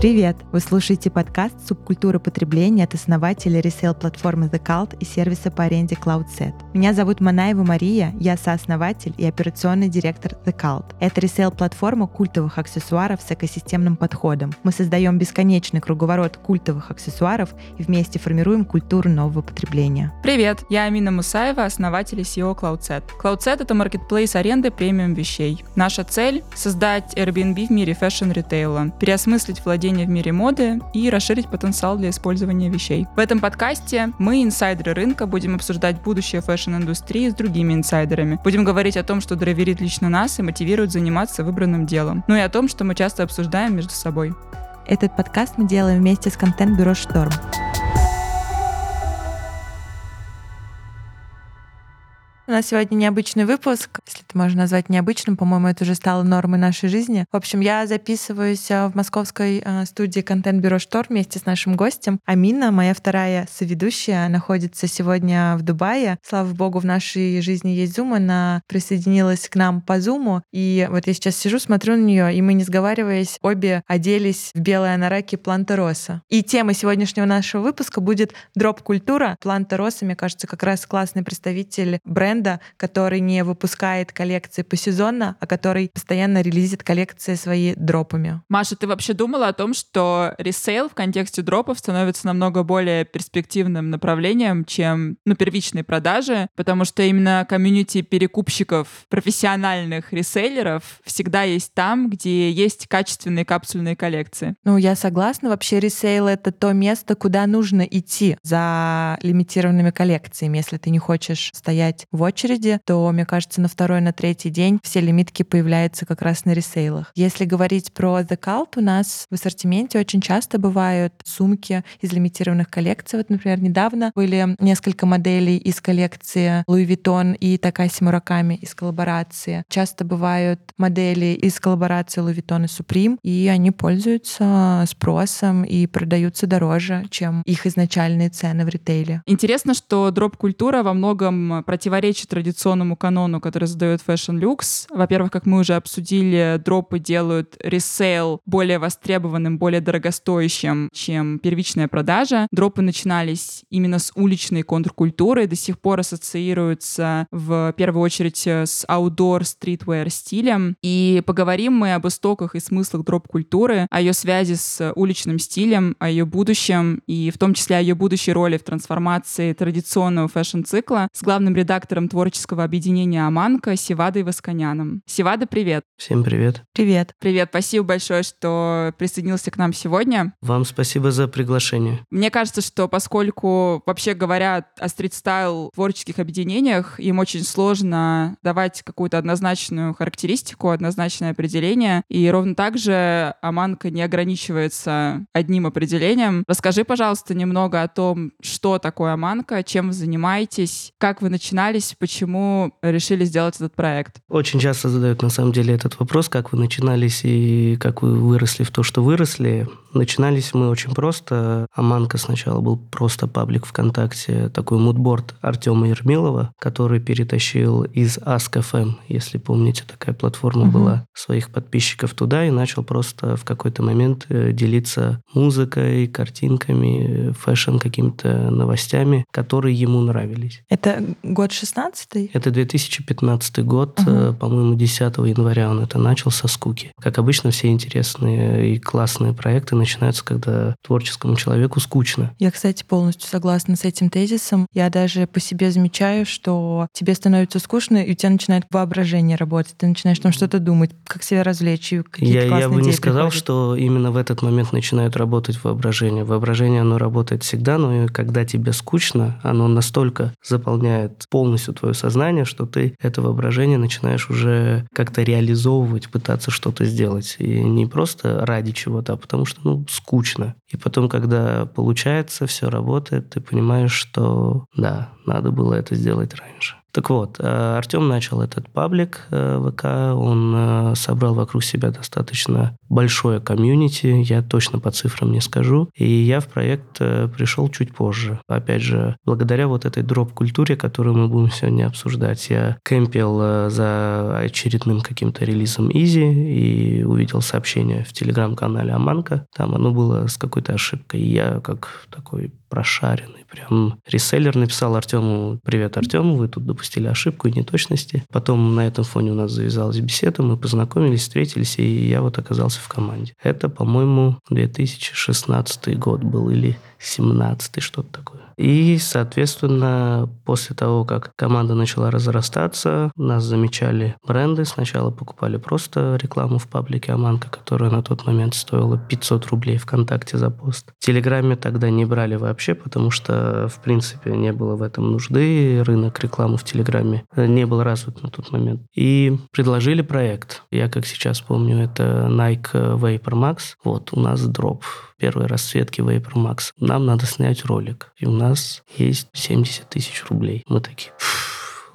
Привет! Вы слушаете подкаст «Субкультура потребления» от основателя ресейл-платформы The Cult и сервиса по аренде CloudSet. Меня зовут Манаева Мария, я сооснователь и операционный директор The Cult. Это ресейл-платформа культовых аксессуаров с экосистемным подходом. Мы создаем бесконечный круговорот культовых аксессуаров и вместе формируем культуру нового потребления. Привет! Я Амина Мусаева, основатель и CEO CloudSet. CloudSet — это маркетплейс аренды премиум вещей. Наша цель — создать Airbnb в мире fashion-ритейла, переосмыслить владение владения в мире моды и расширить потенциал для использования вещей. В этом подкасте мы, инсайдеры рынка, будем обсуждать будущее fashion-индустрии с другими инсайдерами. Будем говорить о том, что драйверит лично нас и мотивирует заниматься выбранным делом. Ну и о том, что мы часто обсуждаем между собой. Этот подкаст мы делаем вместе с контент-бюро «Шторм». У нас сегодня необычный выпуск, если это можно назвать необычным, по-моему, это уже стало нормой нашей жизни. В общем, я записываюсь э, в московской э, студии контент-бюро «Штор» вместе с нашим гостем. Амина, моя вторая соведущая, находится сегодня в Дубае. Слава богу, в нашей жизни есть Zoom, она присоединилась к нам по Zoom, и вот я сейчас сижу, смотрю на нее, и мы, не сговариваясь, обе оделись в белые анараки Планта Роса. И тема сегодняшнего нашего выпуска будет дроп-культура. Планта Роса, мне кажется, как раз классный представитель бренда, бренда, который не выпускает коллекции посезонно, а который постоянно релизит коллекции свои дропами. Маша, ты вообще думала о том, что ресейл в контексте дропов становится намного более перспективным направлением, чем ну, первичные продажи, потому что именно комьюнити перекупщиков, профессиональных ресейлеров всегда есть там, где есть качественные капсульные коллекции. Ну, я согласна. Вообще ресейл — это то место, куда нужно идти за лимитированными коллекциями, если ты не хочешь стоять в очереди, то, мне кажется, на второй, на третий день все лимитки появляются как раз на ресейлах. Если говорить про The Cult, у нас в ассортименте очень часто бывают сумки из лимитированных коллекций. Вот, например, недавно были несколько моделей из коллекции Louis Vuitton и Такаси Мураками из коллаборации. Часто бывают модели из коллаборации Louis Vuitton и Supreme, и они пользуются спросом и продаются дороже, чем их изначальные цены в ритейле. Интересно, что дроп-культура во многом противоречит противоречит традиционному канону, который задает Fashion Lux. Во-первых, как мы уже обсудили, дропы делают ресейл более востребованным, более дорогостоящим, чем первичная продажа. Дропы начинались именно с уличной контркультуры, до сих пор ассоциируются в первую очередь с outdoor streetwear стилем. И поговорим мы об истоках и смыслах дроп-культуры, о ее связи с уличным стилем, о ее будущем и в том числе о ее будущей роли в трансформации традиционного fashion-цикла с главным редактором творческого объединения ÖMANKÖ Севадой Восконяном. Севада, привет! Всем привет! Привет! Привет, спасибо большое, что присоединился к нам сегодня. Вам спасибо за приглашение. Мне кажется, что поскольку, вообще говоря, о street style творческих объединениях, им очень сложно давать какую-то однозначную характеристику, однозначное определение, и ровно так же ÖMANKÖ не ограничивается одним определением. Расскажи, пожалуйста, немного о том, что такое ÖMANKÖ, чем вы занимаетесь, как вы начинались, почему решили сделать этот проект? Очень часто задают на самом деле этот вопрос, как вы начинались и как вы выросли в то, что выросли. Начинались мы очень просто. ÖMANKÖ сначала был просто паблик ВКонтакте, такой moodboard Артема Ермилова, который перетащил из Ask.fm, если помните, такая платформа угу. была, своих подписчиков туда и начал просто в какой-то момент э, делиться музыкой, картинками, fashion, какими-то новостями, которые ему нравились. Это год 16 Это 2015 год, угу. по-моему, 10 января он это начал со скуки. Как обычно, все интересные и классные проекты начинаются, когда творческому человеку скучно. Я, кстати, полностью согласна с этим тезисом. Я даже по себе замечаю, что тебе становится скучно, и у тебя начинает воображение работать. Ты начинаешь там что-то думать, как себя развлечь, и Я, я бы не сказал, приходят. что именно в этот момент начинает работать воображение. Воображение, оно работает всегда, но когда тебе скучно, оно настолько заполняет полностью твое сознание, что ты это воображение начинаешь уже как-то реализовывать, пытаться что-то сделать. И не просто ради чего-то, а потому что, ну, скучно. И потом, когда получается, все работает, ты понимаешь, что да, надо было это сделать раньше. Так вот, э, Артем начал этот паблик э, ВК, он э, собрал вокруг себя достаточно большое комьюнити, я точно по цифрам не скажу, и я в проект пришел чуть позже. Опять же, благодаря вот этой дроп-культуре, которую мы будем сегодня обсуждать, я кемпил за очередным каким-то релизом Изи и увидел сообщение в телеграм-канале Аманка, там оно было с какой-то ошибкой, и я как такой прошаренный. Прям реселлер написал Артему, привет, Артем, вы тут допустили ошибку и неточности. Потом на этом фоне у нас завязалась беседа, мы познакомились, встретились, и я вот оказался в команде. Это, по-моему, 2016 год был или 17 что-то такое. И, соответственно, после того, как команда начала разрастаться, нас замечали бренды. Сначала покупали просто рекламу в паблике Аманка, которая на тот момент стоила 500 рублей ВКонтакте за пост. В Телеграме тогда не брали вообще, потому что, в принципе, не было в этом нужды. Рынок рекламы в Телеграме не был развит на тот момент. И предложили проект. Я, как сейчас помню, это Nike Vapor Max. Вот, у нас дроп первой расцветки Vapor Max. Нам надо снять ролик. И у нас есть 70 тысяч рублей. Мы такие,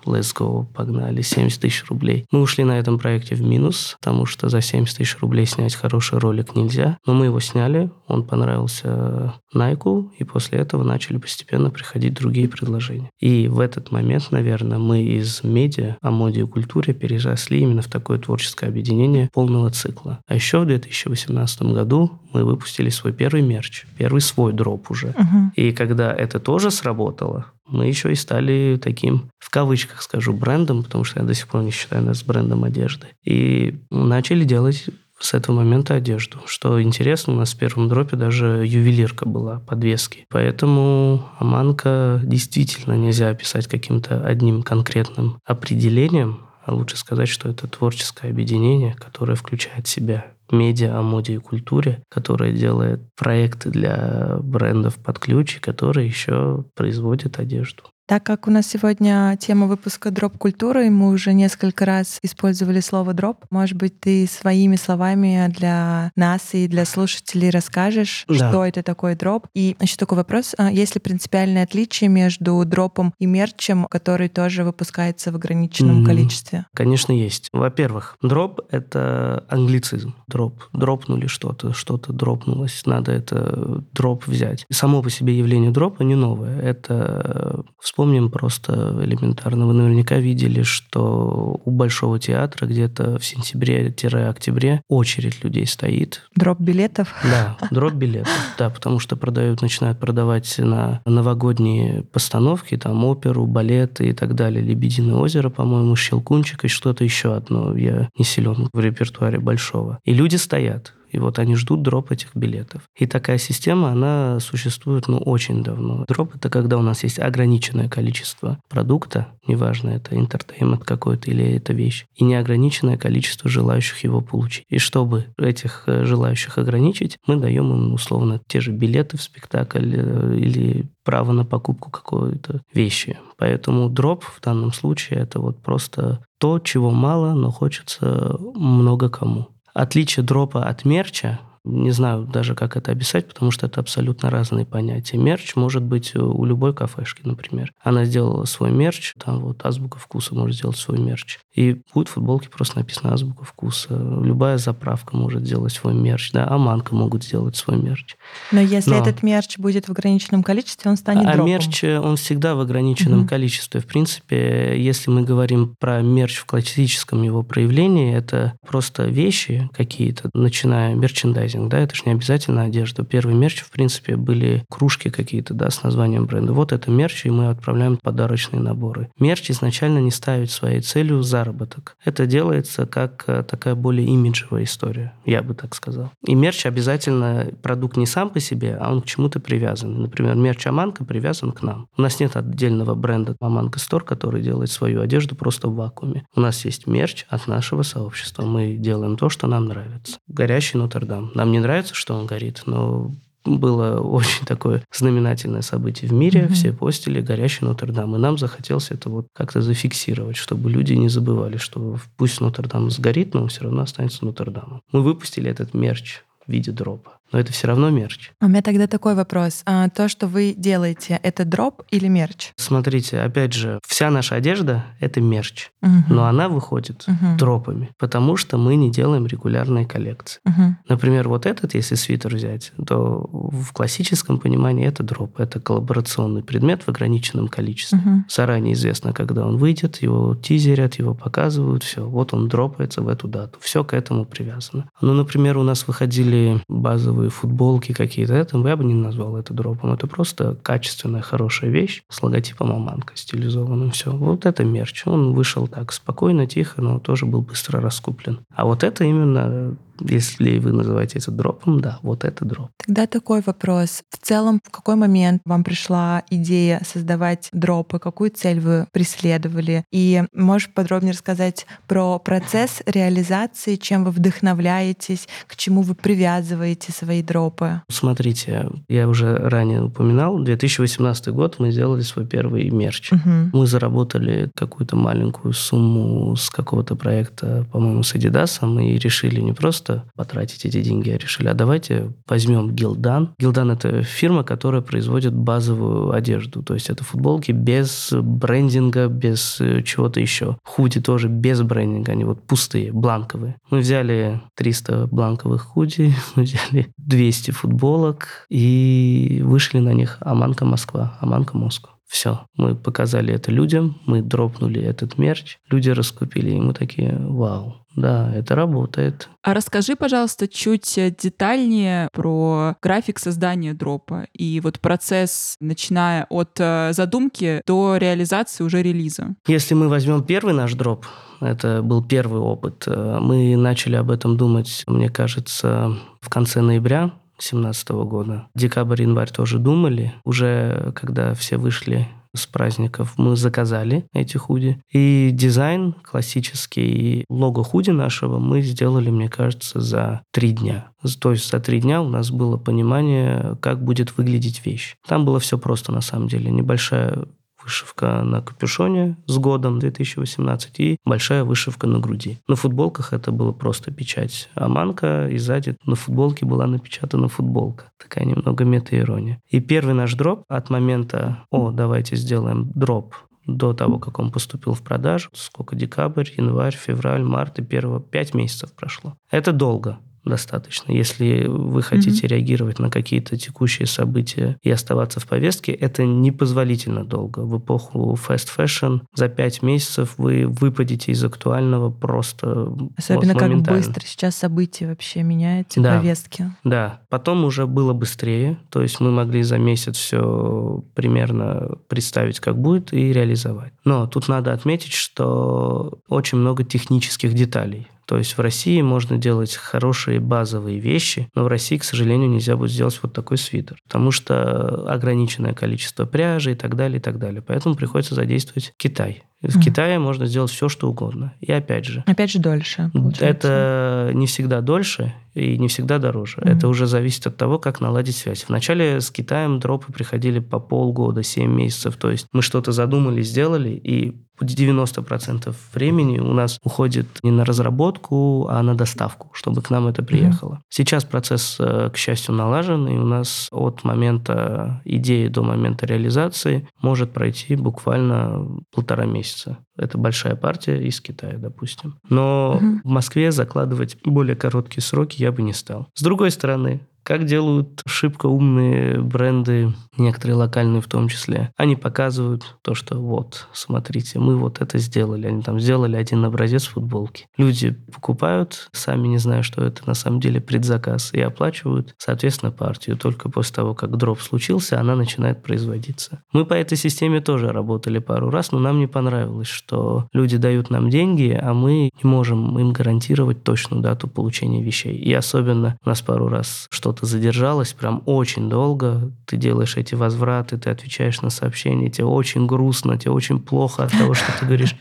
let's go, погнали, 70 тысяч рублей. Мы ушли на этом проекте в минус, потому что за 70 тысяч рублей снять хороший ролик нельзя. Но мы его сняли, он понравился Найку, и после этого начали постепенно приходить другие предложения. И в этот момент, наверное, мы из медиа о моде и культуре переросли именно в такое творческое объединение полного цикла. А еще в 2018 году мы выпустили свой первый мерч, первый свой дроп уже. Угу. И когда это тоже сработало, мы еще и стали таким, в кавычках скажу, брендом, потому что я до сих пор не считаю нас брендом одежды. И начали делать с этого момента одежду. Что интересно, у нас в первом дропе даже ювелирка была, подвески. Поэтому Аманка действительно нельзя описать каким-то одним конкретным определением, а лучше сказать, что это творческое объединение, которое включает в себя медиа о моде и культуре, которая делает проекты для брендов под ключ и которые еще производит одежду. Так как у нас сегодня тема выпуска дроп-культуры, мы уже несколько раз использовали слово дроп, может быть, ты своими словами для нас и для слушателей расскажешь, да. что это такое дроп. И еще такой вопрос, а есть ли принципиальное отличие между дропом и мерчем, который тоже выпускается в ограниченном mm-hmm. количестве? Конечно, есть. Во-первых, дроп — это англицизм. Дроп. Дропнули что-то, что-то дропнулось, надо это дроп взять. само по себе явление дропа не новое. Это Вспомним просто элементарно. Вы наверняка видели, что у Большого театра где-то в сентябре-октябре очередь людей стоит. Дроп билетов? Да, дроп билетов. Да, потому что продают, начинают продавать на новогодние постановки, там оперу, балеты и так далее. Лебединое озеро, по-моему, Щелкунчик и что-то еще одно. Я не силен в репертуаре Большого. И люди стоят. И вот они ждут дроп этих билетов. И такая система, она существует, ну, очень давно. Дроп — это когда у нас есть ограниченное количество продукта, неважно, это entertainment какой-то или это вещь, и неограниченное количество желающих его получить. И чтобы этих э, желающих ограничить, мы даем им, условно, те же билеты в спектакль э, или право на покупку какой-то вещи. Поэтому дроп в данном случае это вот просто то, чего мало, но хочется много кому. Отличие дропа от мерча не знаю даже, как это описать, потому что это абсолютно разные понятия. Мерч может быть у любой кафешки, например. Она сделала свой мерч, там вот азбука вкуса может сделать свой мерч. И будет в футболке просто написано азбука вкуса. Любая заправка может сделать свой мерч, да, ÖMANKÖ могут сделать свой мерч. Но если Но... этот мерч будет в ограниченном количестве, он станет а дропом. мерч, он всегда в ограниченном угу. количестве. В принципе, если мы говорим про мерч в классическом его проявлении, это просто вещи какие-то, начиная мерчендайзинг мерчендайзинг, да, это же не обязательно одежда. Первый мерч, в принципе, были кружки какие-то, да, с названием бренда. Вот это мерч, и мы отправляем подарочные наборы. Мерч изначально не ставит своей целью заработок. Это делается как э, такая более имиджевая история, я бы так сказал. И мерч обязательно продукт не сам по себе, а он к чему-то привязан. Например, мерч Аманка привязан к нам. У нас нет отдельного бренда Аманка Стор, который делает свою одежду просто в вакууме. У нас есть мерч от нашего сообщества. Мы делаем то, что нам нравится. Горящий Нотр-Дам. Нам не нравится, что он горит, но было очень такое знаменательное событие в мире. Mm-hmm. Все постили горящий Нотр-Дам. И нам захотелось это вот как-то зафиксировать, чтобы люди не забывали, что пусть Нотр-Дам сгорит, но он все равно останется Нотр-Дамом. Мы выпустили этот мерч в виде дропа. Но это все равно мерч. У меня тогда такой вопрос. А, то, что вы делаете, это дроп или мерч? Смотрите, опять же, вся наша одежда — это мерч, Угу. но она выходит Мгм. дропами, потому что мы не делаем регулярные коллекции. Мгм. Например, вот этот, если свитер взять, то в классическом понимании это дроп, это коллаборационный предмет в ограниченном количестве. Мгм. Заранее известно, когда он выйдет, его тизерят, его показывают, все. Вот он дропается в эту дату. Все к этому привязано. Ну, например, у нас выходили базовые футболки какие-то. Это я бы не назвал это дропом. Это просто качественная, хорошая вещь с логотипом Аманка стилизованным. Все. Вот это мерч. Он вышел так спокойно, тихо, но тоже был быстро раскуплен. А вот это именно, если вы называете это дропом, да, вот это дроп. Тогда такой вопрос. В целом, в какой момент вам пришла идея создавать дропы? Какую цель вы преследовали? И можешь подробнее рассказать про процесс реализации, чем вы вдохновляетесь, к чему вы привязываете свои дропы? Смотрите, я уже ранее упоминал, 2018 год мы сделали свой первый мерч. Мгм. Мы заработали какую-то маленькую сумму с какого-то проекта, по-моему, с Adidas, и решили не просто потратить эти деньги, а решили, а давайте возьмем Гилдан. Гилдан – это фирма, которая производит базовую одежду, то есть это футболки без брендинга, без э, чего-то еще. Худи тоже без брендинга, они вот пустые, бланковые. Мы взяли 300 бланковых худи, мы взяли 200 футболок и вышли на них Аманка Москва, Аманка Москва. Все, мы показали это людям, мы дропнули этот мерч, люди раскупили, и мы такие, вау, да, это работает. А расскажи, пожалуйста, чуть э, детальнее про график создания дропа и вот процесс, начиная от э, задумки до реализации уже релиза. Если мы возьмем первый наш дроп, это был первый опыт, э, мы начали об этом думать, мне кажется, в конце ноября 2017 года. Декабрь, январь тоже думали. Уже когда все вышли с праздников, мы заказали эти худи. И дизайн классический, и лого худи нашего мы сделали, мне кажется, за три дня. То есть за три дня у нас было понимание, как будет выглядеть вещь. Там было все просто на самом деле. Небольшая вышивка на капюшоне с годом 2018 и большая вышивка на груди. На футболках это было просто печать Аманка, и сзади на футболке была напечатана футболка. Такая немного мета-ирония. И первый наш дроп от момента «О, давайте сделаем дроп» до того, как он поступил в продажу, сколько декабрь, январь, февраль, март и первого, пять месяцев прошло. Это долго достаточно. Если вы хотите mm-hmm. реагировать на какие-то текущие события и оставаться в повестке, это непозволительно долго. В эпоху fast fashion за пять месяцев вы выпадете из актуального просто Особенно вот, как быстро сейчас события вообще меняются, да. повестки. Да. Потом уже было быстрее, то есть мы могли за месяц все примерно представить, как будет, и реализовать. Но тут надо отметить, что очень много технических деталей. То есть в России можно делать хорошие базовые вещи, но в России, к сожалению, нельзя будет сделать вот такой свитер, потому что ограниченное количество пряжи и так далее, и так далее. Поэтому приходится задействовать Китай. В mm. Китае можно сделать все, что угодно. И опять же... Опять же дольше. Получается. Это не всегда дольше и не всегда дороже. Mm. Это уже зависит от того, как наладить связь. Вначале с Китаем дропы приходили по полгода, 7 месяцев. То есть мы что-то задумали, сделали, и 90% времени у нас уходит не на разработку, а на доставку, чтобы к нам это приехало. Mm-hmm. Сейчас процесс, к счастью, налажен, и у нас от момента идеи до момента реализации может пройти буквально полтора месяца. Это большая партия из Китая, допустим. Но mm-hmm. в Москве закладывать более короткие сроки я бы не стал. С другой стороны, как делают шибко умные бренды, некоторые локальные в том числе. Они показывают то, что вот, смотрите, мы вот это сделали. Они там сделали один образец футболки. Люди покупают, сами не зная, что это на самом деле предзаказ, и оплачивают, соответственно, партию. Только после того, как дроп случился, она начинает производиться. Мы по этой системе тоже работали пару раз, но нам не понравилось, что люди дают нам деньги, а мы не можем им гарантировать точную дату получения вещей. И особенно у нас пару раз что что-то задержалось прям очень долго, ты делаешь эти возвраты, ты отвечаешь на сообщения, тебе очень грустно, тебе очень плохо от того, что ты говоришь,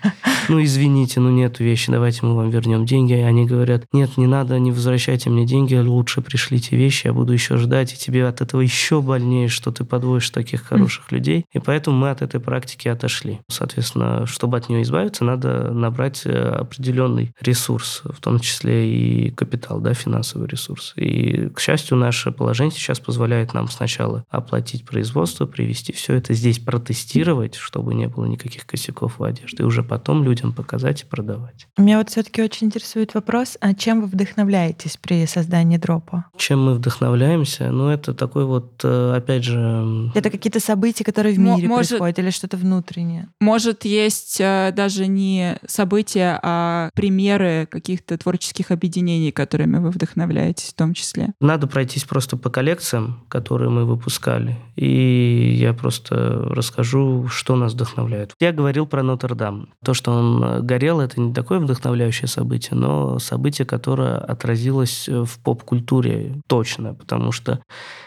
ну извините, ну нет вещи, давайте мы вам вернем деньги. И они говорят, нет, не надо, не возвращайте мне деньги, лучше пришлите вещи, я буду еще ждать, и тебе от этого еще больнее, что ты подводишь таких хороших людей. И поэтому мы от этой практики отошли. Соответственно, чтобы от нее избавиться, надо набрать определенный ресурс, в том числе и капитал, да, финансовый ресурс. И, к счастью, у наше положение сейчас позволяет нам сначала оплатить производство, привести все это здесь, протестировать, чтобы не было никаких косяков в одежде, и уже потом людям показать и продавать. Меня вот все-таки очень интересует вопрос, а чем вы вдохновляетесь при создании дропа? Чем мы вдохновляемся? Ну, это такой вот, э, опять же... Это какие-то события, которые в мире может, происходят, или что-то внутреннее? Может, есть э, даже не события, а примеры каких-то творческих объединений, которыми вы вдохновляетесь в том числе? Надо пройтись просто по коллекциям, которые мы выпускали, и я просто расскажу, что нас вдохновляет. Я говорил про Нотр-Дам. То, что он горел, это не такое вдохновляющее событие, но событие, которое отразилось в поп-культуре точно, потому что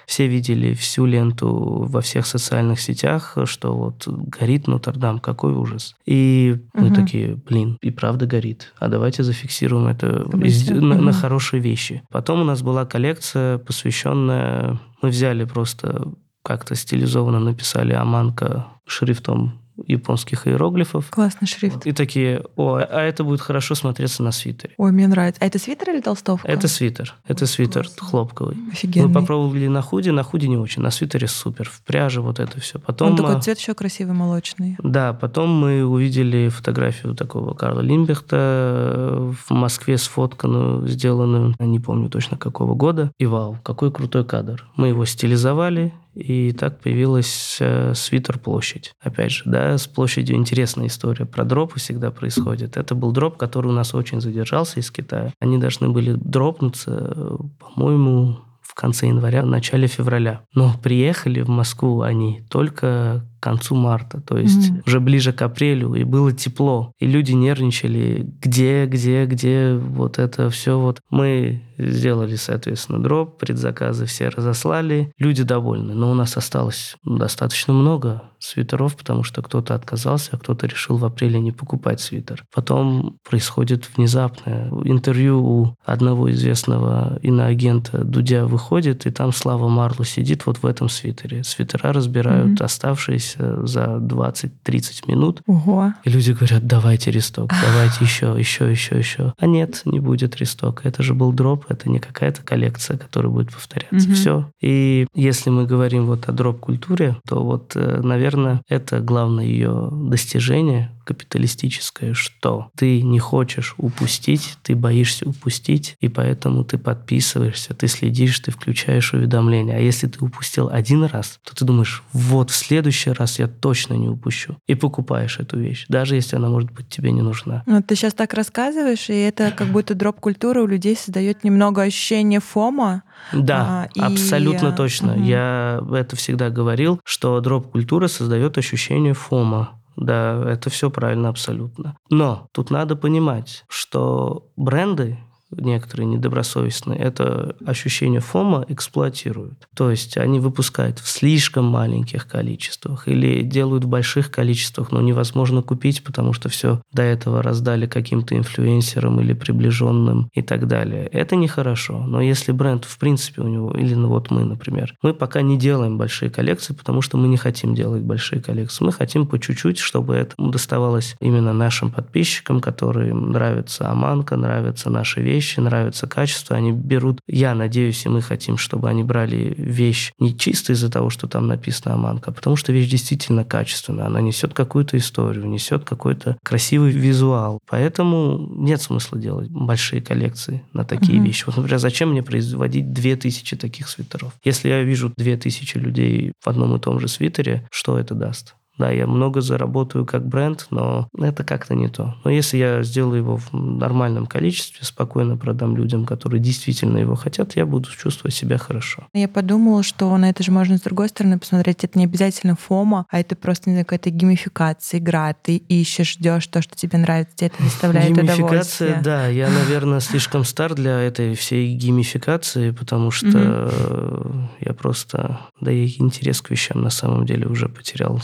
все видели всю ленту во всех социальных сетях, что вот горит Нотр-Дам, какой ужас. И угу. мы такие, блин, и правда горит. А давайте зафиксируем это из, на, на хорошие вещи. Потом у нас была коллекция, посвященная... Мы взяли просто как-то стилизованно написали Аманка шрифтом японских иероглифов. Классный шрифт. И такие, о, а это будет хорошо смотреться на свитере. Ой, мне нравится. А это свитер или толстовка? Это свитер. Это Ой, свитер классно. хлопковый. Офигенный. Мы попробовали на худи, на худи не очень, на свитере супер, в пряже вот это все. Потом, Он такой цвет еще красивый, молочный. Да, потом мы увидели фотографию такого Карла Лимбехта в Москве сфотканную, сделанную, не помню точно какого года. И вау, какой крутой кадр. Мы его стилизовали, и так появилась э, свитер-площадь. Опять же, да, с площадью интересная история. Про дропы всегда происходит. Это был дроп, который у нас очень задержался из Китая. Они должны были дропнуться, э, по-моему, в конце января, в начале февраля. Но приехали в Москву они только к концу марта, то есть mm-hmm. уже ближе к апрелю, и было тепло, и люди нервничали, где, где, где, вот это все вот. Мы сделали, соответственно, дроп, предзаказы все разослали, люди довольны, но у нас осталось достаточно много свитеров, потому что кто-то отказался, а кто-то решил в апреле не покупать свитер. Потом происходит внезапное интервью у одного известного иноагента Дудя выходит, и там Слава Марло сидит вот в этом свитере. Свитера разбирают mm-hmm. оставшиеся за 20-30 минут. Ого. И люди говорят, давайте ресток, давайте еще, еще, еще, еще. А нет, не будет рестока. Это же был дроп, это не какая-то коллекция, которая будет повторяться. Угу. Все. И если мы говорим вот о дроп-культуре, то вот, э, наверное, это главное ее достижение, капиталистическое, что ты не хочешь упустить, ты боишься упустить, и поэтому ты подписываешься, ты следишь, ты включаешь уведомления. А если ты упустил один раз, то ты думаешь, вот в следующий раз я точно не упущу. И покупаешь эту вещь, даже если она, может быть, тебе не нужна. Ну, ты сейчас так рассказываешь, и это как будто дроп-культура у людей создает немного ощущение фома. Да, а, абсолютно и... точно. Угу. Я это всегда говорил, что дроп-культура создает ощущение фома. Да, это все правильно абсолютно. Но тут надо понимать, что бренды некоторые недобросовестные, это ощущение фома эксплуатируют. То есть они выпускают в слишком маленьких количествах или делают в больших количествах, но невозможно купить, потому что все до этого раздали каким-то инфлюенсерам или приближенным и так далее. Это нехорошо. Но если бренд, в принципе, у него, или ну вот мы, например, мы пока не делаем большие коллекции, потому что мы не хотим делать большие коллекции. Мы хотим по чуть-чуть, чтобы это доставалось именно нашим подписчикам, которым нравится Аманка, нравятся наши вещи, вещи, нравится качество, они берут, я надеюсь, и мы хотим, чтобы они брали вещь не чисто из-за того, что там написано Аманка, а потому что вещь действительно качественная, она несет какую-то историю, несет какой-то красивый визуал. Поэтому нет смысла делать большие коллекции на такие угу. вещи. Вот, например, зачем мне производить 2000 таких свитеров? Если я вижу 2000 людей в одном и том же свитере, что это даст? Да, я много заработаю как бренд, но это как-то не то. Но если я сделаю его в нормальном количестве, спокойно продам людям, которые действительно его хотят, я буду чувствовать себя хорошо. Я подумала, что на это же можно с другой стороны посмотреть. Это не обязательно фома, а это просто не знаю, какая-то геймификация, игра. Ты ищешь, ждешь то, что тебе нравится, тебе это доставляет геймификация, удовольствие. да. Я, наверное, слишком стар для этой всей геймификации, потому что я просто... Да и интерес к вещам на самом деле уже потерял.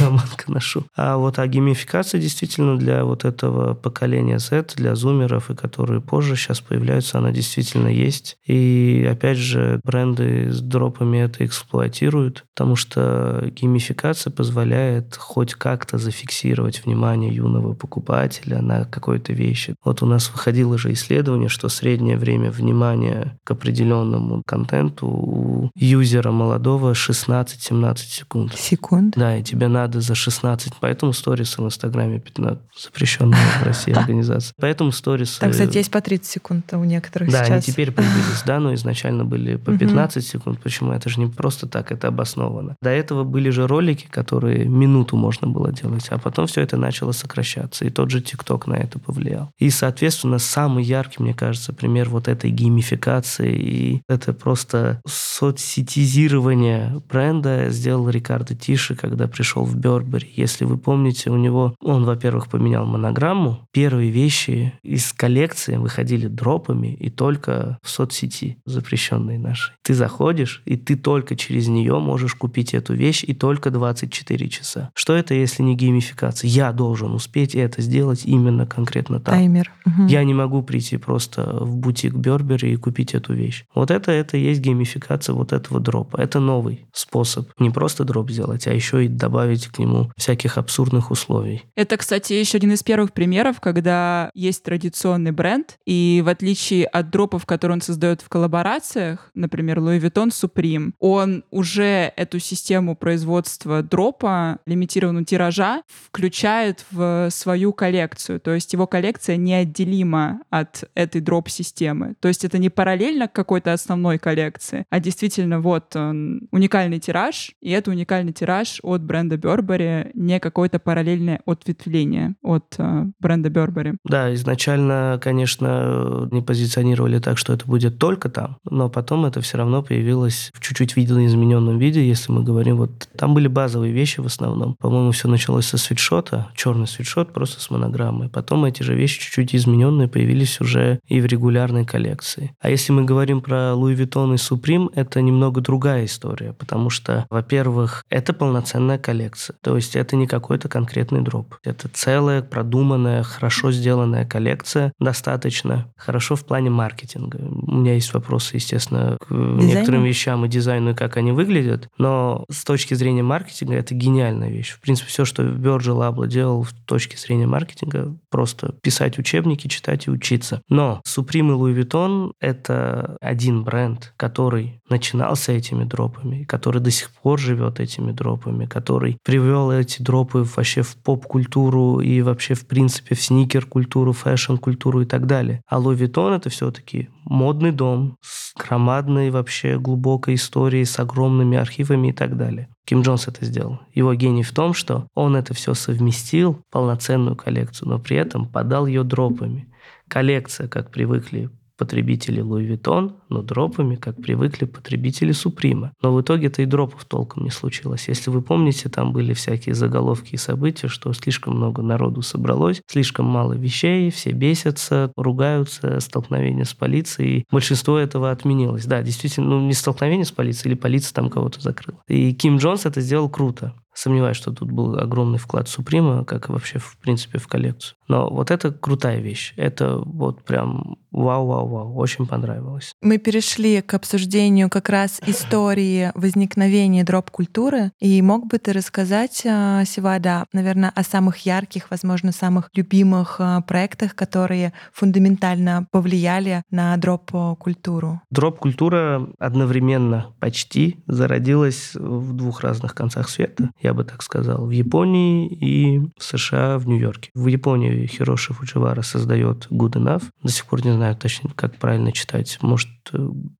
Аманка ношу. А вот а геймификация действительно для вот этого поколения Z, для зумеров, и которые позже сейчас появляются, она действительно есть. И опять же, бренды с дропами это эксплуатируют, потому что геймификация позволяет хоть как-то зафиксировать внимание юного покупателя на какой-то вещи. Вот у нас выходило же исследование, что среднее время внимания к определенному контенту у юзера молодого 16-17 секунд. Секунд? Да, и тебе надо за 16, поэтому сторисы в Инстаграме 15, запрещенная в России организация. Поэтому сторисы... Там, кстати, есть по 30 секунд у некоторых Да, сейчас. они теперь появились, да, но изначально были по 15 секунд. Почему? Это же не просто так, это обосновано. До этого были же ролики, которые минуту можно было делать, а потом все это начало сокращаться. И тот же ТикТок на это повлиял. И, соответственно, самый яркий, мне кажется, пример вот этой геймификации и это просто соцсетизирование бренда сделал Рикардо Тиши, когда пришел в Бербери. Если вы помните, у него, он, во-первых, поменял монограмму. Первые вещи из коллекции выходили дропами и только в соцсети, запрещенной нашей. Ты заходишь, и ты только через нее можешь купить эту вещь и только 24 часа. Что это, если не геймификация? Я должен успеть это сделать именно конкретно так. Таймер. Мгм. Я не могу прийти просто в бутик Бербери и купить эту вещь. Вот это, это и есть геймификация вот этого дропа. Это новый способ. Не просто дроп сделать, а еще и добавить к нему всяких абсурдных условий. Это, кстати, еще один из первых примеров, когда есть традиционный бренд, и в отличие от дропов, которые он создает в коллаборациях, например, Louis Vuitton Supreme, он уже эту систему производства дропа, лимитированного тиража, включает в свою коллекцию. То есть его коллекция неотделима от этой дроп-системы. То есть это не параллельно к какой-то основной коллекции, а действительно вот он, уникальный тираж, и это уникальный тираж от бренда Burberry, не какое-то параллельное ответвление от э, бренда Burberry. Да, изначально, конечно, не позиционировали так, что это будет только там, но потом это все равно появилось в чуть-чуть видоизмененном виде, если мы говорим, вот там были базовые вещи в основном. По-моему, все началось со свитшота, черный свитшот просто с монограммой. Потом эти же вещи чуть-чуть измененные появились уже и в регулярной коллекции. А если мы говорим про Louis Vuitton и Supreme, это немного другая история, потому что, во-первых, это полноценная коллекция. То есть это не какой-то конкретный дроп. Это целая, продуманная, хорошо сделанная коллекция, достаточно хорошо в плане маркетинга. У меня есть вопросы, естественно, к некоторым вещам и дизайну, и как они выглядят, но с точки зрения маркетинга это гениальная вещь. В принципе, все, что Virgil Abloh делал с точки зрения маркетинга, просто писать учебники, читать и учиться. Но Supreme и Louis Vuitton — это один бренд, который начинался этими дропами, который до сих пор живет этими дропами, который привел эти дропы вообще в поп-культуру и вообще, в принципе, в сникер-культуру, фэшн-культуру и так далее. А Louis Vuitton — это все-таки модный дом с громадной вообще глубокой историей, с огромными архивами и так далее. Ким Джонс это сделал. Его гений в том, что он это все совместил полноценную коллекцию, но при этом подал ее дропами. Коллекция, как привыкли потребители Louis Vuitton, но дропами, как привыкли потребители Суприма. Но в итоге-то и дропов толком не случилось. Если вы помните, там были всякие заголовки и события, что слишком много народу собралось, слишком мало вещей, все бесятся, ругаются, столкновения с полицией. Большинство этого отменилось. Да, действительно, ну не столкновение с полицией, или полиция там кого-то закрыла. И Ким Джонс это сделал круто. Сомневаюсь, что тут был огромный вклад Суприма, как и вообще, в принципе, в коллекцию. Но вот это крутая вещь. Это вот прям вау-вау-вау. Очень понравилось. Мы перешли к обсуждению как раз истории возникновения дроп-культуры. И мог бы ты рассказать, а, Севада, наверное, о самых ярких, возможно, самых любимых а, проектах, которые фундаментально повлияли на дроп-культуру? Дроп-культура одновременно почти зародилась в двух разных концах света, я бы так сказал. В Японии и в США, в Нью-Йорке. В Японии Хироши Фудживара создает Good Enough. До сих пор не знаю точно, как правильно читать. Может,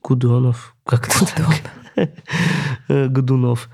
Гудонов, как это так? Годунов.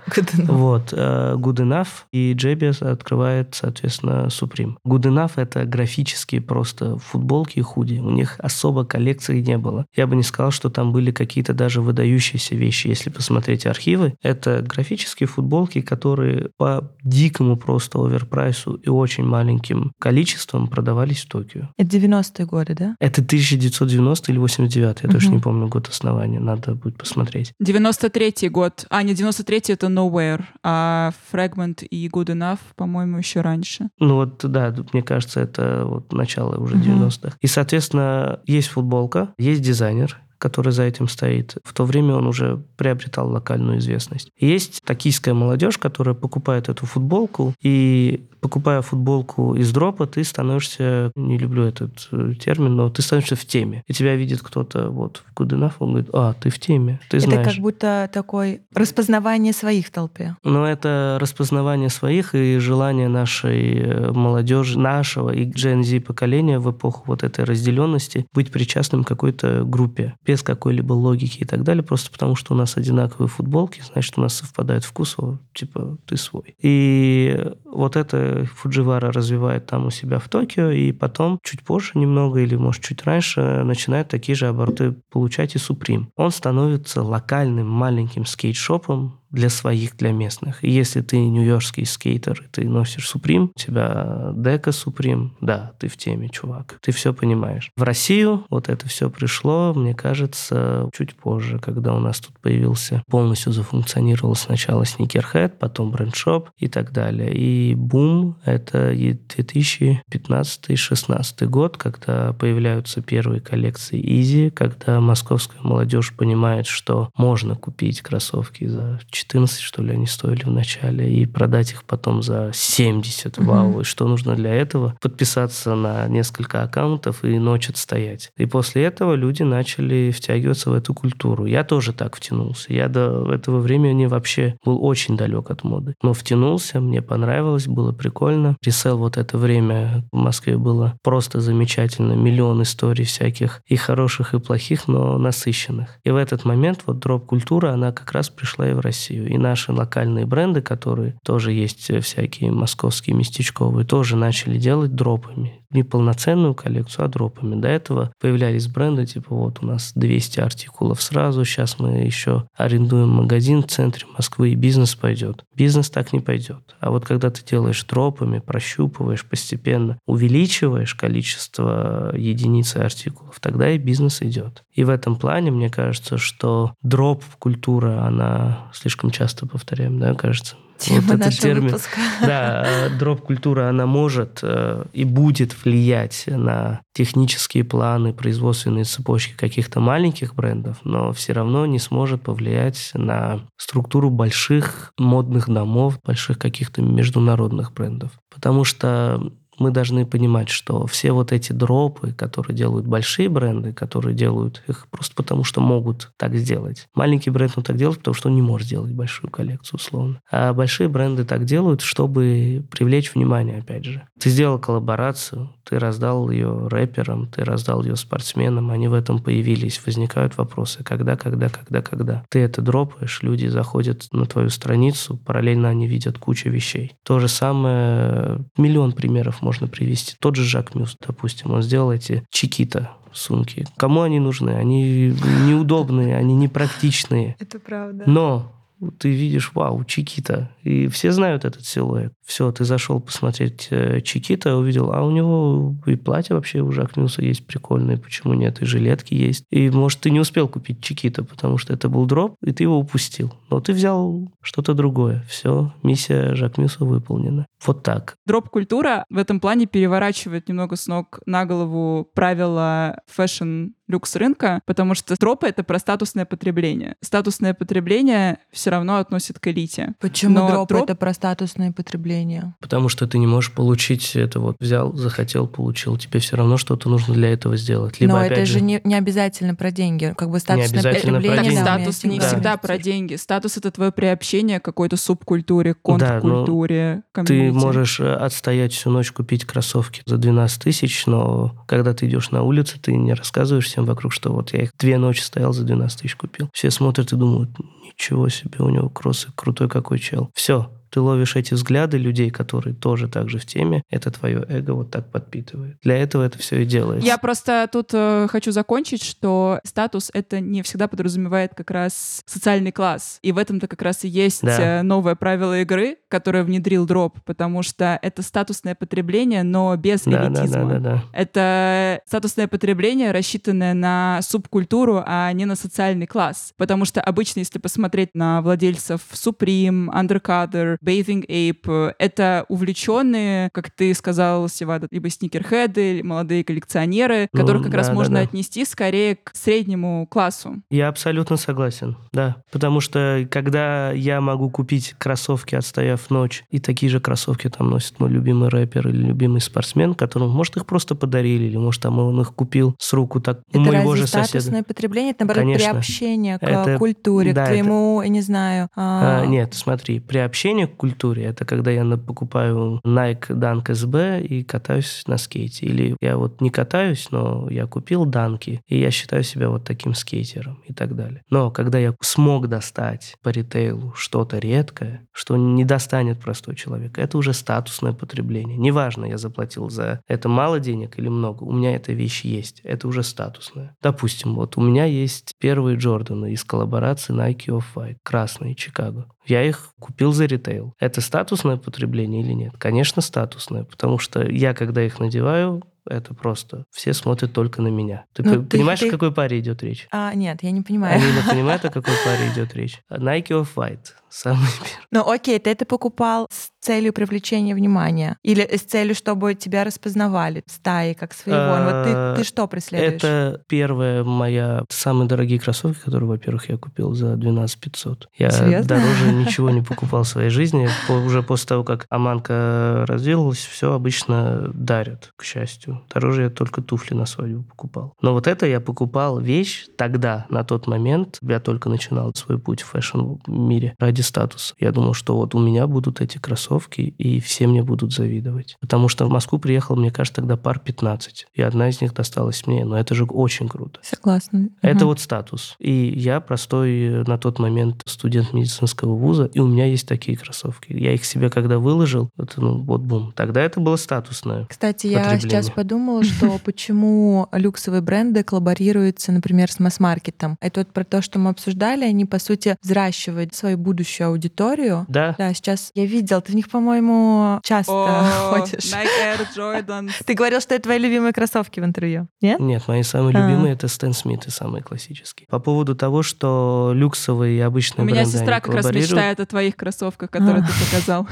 Вот. Good Enough и JBS открывает, соответственно, Supreme. Good Enough — это графические просто футболки и худи. У них особо коллекции не было. Я бы не сказал, что там были какие-то даже выдающиеся вещи. Если посмотреть архивы, это графические футболки, которые по дикому просто оверпрайсу и очень маленьким количеством продавались в Токио. Это 90-е годы, да? Это 1990 или 89, я точно не помню год основания, надо будет посмотреть. 93 93-й год. А, не, 93-й это Nowhere, а Fragment и Good Enough, по-моему, еще раньше. Ну вот, да, мне кажется, это вот начало уже 90-х. И, соответственно, есть футболка, есть дизайнер, который за этим стоит. В то время он уже приобретал локальную известность. Есть токийская молодежь, которая покупает эту футболку, и покупая футболку из дропа, ты становишься, не люблю этот э, термин, но ты становишься в теме. И тебя видит кто-то вот в Good Enough, он говорит, а, ты в теме, ты это знаешь. как будто такое распознавание своих в толпе. Но это распознавание своих и желание нашей э, молодежи, нашего и Gen Z поколения в эпоху вот этой разделенности быть причастным к какой-то группе без какой-либо логики и так далее, просто потому что у нас одинаковые футболки, значит, у нас совпадает вкус, типа, ты свой. И вот это Фудживара развивает там у себя в Токио, и потом чуть позже немного, или, может, чуть раньше, начинает такие же обороты получать и Supreme. Он становится локальным маленьким скейт-шопом, для своих, для местных. И если ты нью-йоркский скейтер, ты носишь Supreme, у тебя дека Supreme, да, ты в теме, чувак. Ты все понимаешь. В Россию вот это все пришло, мне кажется, чуть позже, когда у нас тут появился, полностью зафункционировал сначала Sneakerhead, потом брендшоп и так далее. И бум — это 2015-16 год, когда появляются первые коллекции Easy, когда московская молодежь понимает, что можно купить кроссовки за 14, что ли, они стоили в начале, и продать их потом за 70. Вау, угу. и что нужно для этого? Подписаться на несколько аккаунтов и ночь отстоять. И после этого люди начали втягиваться в эту культуру. Я тоже так втянулся. Я до этого времени вообще был очень далек от моды. Но втянулся, мне понравилось, было прикольно. Ресел вот это время в Москве было просто замечательно. Миллион историй всяких, и хороших, и плохих, но насыщенных. И в этот момент вот дроп-культура, она как раз пришла и в Россию. Россию. И наши локальные бренды, которые тоже есть э, всякие московские местечковые, тоже начали делать дропами. Не полноценную коллекцию, а дропами. До этого появлялись бренды, типа вот у нас 200 артикулов сразу, сейчас мы еще арендуем магазин в центре Москвы, и бизнес пойдет. Бизнес так не пойдет. А вот когда ты делаешь дропами, прощупываешь постепенно, увеличиваешь количество единиц артикулов, тогда и бизнес идет. И в этом плане, мне кажется, что дроп-культура, она слишком часто повторяем, да, кажется. Тема вот нашего термин. выпуска. Да, дроп-культура, она может э, и будет влиять на технические планы, производственные цепочки каких-то маленьких брендов, но все равно не сможет повлиять на структуру больших модных домов, больших каких-то международных брендов. Потому что мы должны понимать, что все вот эти дропы, которые делают большие бренды, которые делают их просто потому, что могут так сделать. Маленький бренд он так делает, потому что он не может сделать большую коллекцию, условно. А большие бренды так делают, чтобы привлечь внимание, опять же. Ты сделал коллаборацию, ты раздал ее рэперам, ты раздал ее спортсменам, они в этом появились. Возникают вопросы, когда, когда, когда, когда. Ты это дропаешь, люди заходят на твою страницу, параллельно они видят кучу вещей. То же самое, миллион примеров можно привести. Тот же Жак Мюс, допустим, он сделал эти чекита сумки. Кому они нужны? Они неудобные, они непрактичные. Это правда. Но ты видишь, вау, Чикита. И все знают этот силуэт. Все, ты зашел посмотреть э, Чикита, увидел, а у него и платье вообще у Жак есть прикольное, почему нет, и жилетки есть. И, может, ты не успел купить Chiquito, потому что это был дроп, и ты его упустил. Но ты взял что-то другое. Все, миссия Жак выполнена. Вот так. Дроп-культура в этом плане переворачивает немного с ног на голову правила фэшн люкс рынка, потому что дропы — это про статусное потребление. Статусное потребление все равно относит к элите. Почему Но дроп, дроп — это про статусное потребление? Потому что ты не можешь получить это вот взял, захотел, получил. Тебе все равно что-то нужно для этого сделать. Либо, Но это же не, не обязательно про деньги. Как бы статусное потребление. Так, статус не да. всегда про деньги. Статус — это твое приобщение к какой-то субкультуре, контркультуре, да, Ты можешь э, отстоять всю ночь, купить кроссовки за 12 тысяч, но когда ты идешь на улицу, ты не рассказываешь всем вокруг, что вот я их две ночи стоял, за 12 тысяч купил. Все смотрят и думают, ничего себе, у него кроссы, крутой какой чел. Все, ты ловишь эти взгляды людей, которые тоже так же в теме, это твое эго вот так подпитывает. Для этого это все и делается. Я просто тут э, хочу закончить, что статус это не всегда подразумевает как раз социальный класс. И в этом-то как раз и есть да. Э, новое правило игры, который внедрил дроп, потому что это статусное потребление, но без Да, да, элитизма. да, да, да. Это статусное потребление, рассчитанное на субкультуру, а не на социальный класс. Потому что обычно, если посмотреть на владельцев Supreme, Undercover, Bathing Ape, это увлеченные, как ты сказал, Севада, либо сникерхеды, молодые коллекционеры, Ну, которых как раз да, да, можно да. отнести скорее к среднему классу. Я абсолютно согласен, да. Потому что когда я могу купить кроссовки, отстояв ночь, и такие же кроссовки там носит мой любимый рэпер или любимый спортсмен, которому, может, их просто подарили, или, может, там он их купил с руку так у Это моего разве же соседа. статусное потребление? Это, наоборот, Конечно. приобщение к Это- культуре, да, к это- твоему, я не знаю... А, а, нет, смотри, приобщение к культуре это когда я покупаю Nike Dunk SB и катаюсь на скейте. Или я вот не катаюсь, но я купил данки, и я считаю себя вот таким скейтером и так далее. Но когда я смог достать по ритейлу что-то редкое, что не достанет простой человек, это уже статусное потребление. Неважно, я заплатил за это мало денег или много, у меня эта вещь есть, это уже статусное. Допустим, вот у меня есть первые Джорданы из коллаборации Nike Off-White, красные, Чикаго. Я их купил за ритейл. Это статусное потребление или нет? Конечно, статусное, потому что я, когда их надеваю, это просто все смотрят только на меня. Ты Ну, по- ты- понимаешь, ты- о какой паре идет речь? а, нет, я не понимаю. Они не понимают, о какой паре идет речь. Nike Off-White. Самый первый. Ну окей, ты это покупал с целью привлечения внимания? Или с целью, чтобы тебя распознавали в стае как своего? Ну, вот А, ты, ты что преследуешь? Это первая моя... Самые дорогие кроссовки, которые, во-первых, я купил за 12 500. Я Серьезно? дороже ничего не покупал в своей жизни. По- Уже после того, как Аманка развилась, все обычно дарят, к счастью. Дороже я только туфли на свадьбу покупал. Но вот это я покупал вещь тогда, на тот момент. Я только начинал свой путь в фэшн-мире ради статуса. Я думал, что вот у меня будут эти кроссовки, и все мне будут завидовать. Потому что в Москву приехал, мне кажется, тогда пар 15. И одна из них досталась мне. Но это же очень круто. Согласна. Это Мгм. вот статус. И я простой э, на тот момент студент медицинского вуза, и у меня есть такие кроссовки. Я их себе когда выложил, это, ну, вот бум. Тогда это было статусное. Кстати, я сейчас подумала, что почему люксовые бренды коллаборируются, например, с масс-маркетом. Это вот про то, что мы обсуждали, они, по сути, взращивают свою будущую аудиторию. Да, Да, сейчас я видел, ты в них, по-моему, часто О, ходишь. Nike Air Jordan. Ты говорил, что это твои любимые кроссовки в интервью, нет? Нет, мои самые А. любимые это Stan Smith и самые классические. По поводу того, что люксовые и У обычные меня бренды, сестра они как раз мечтает о твоих кроссовках, которые А. ты показал.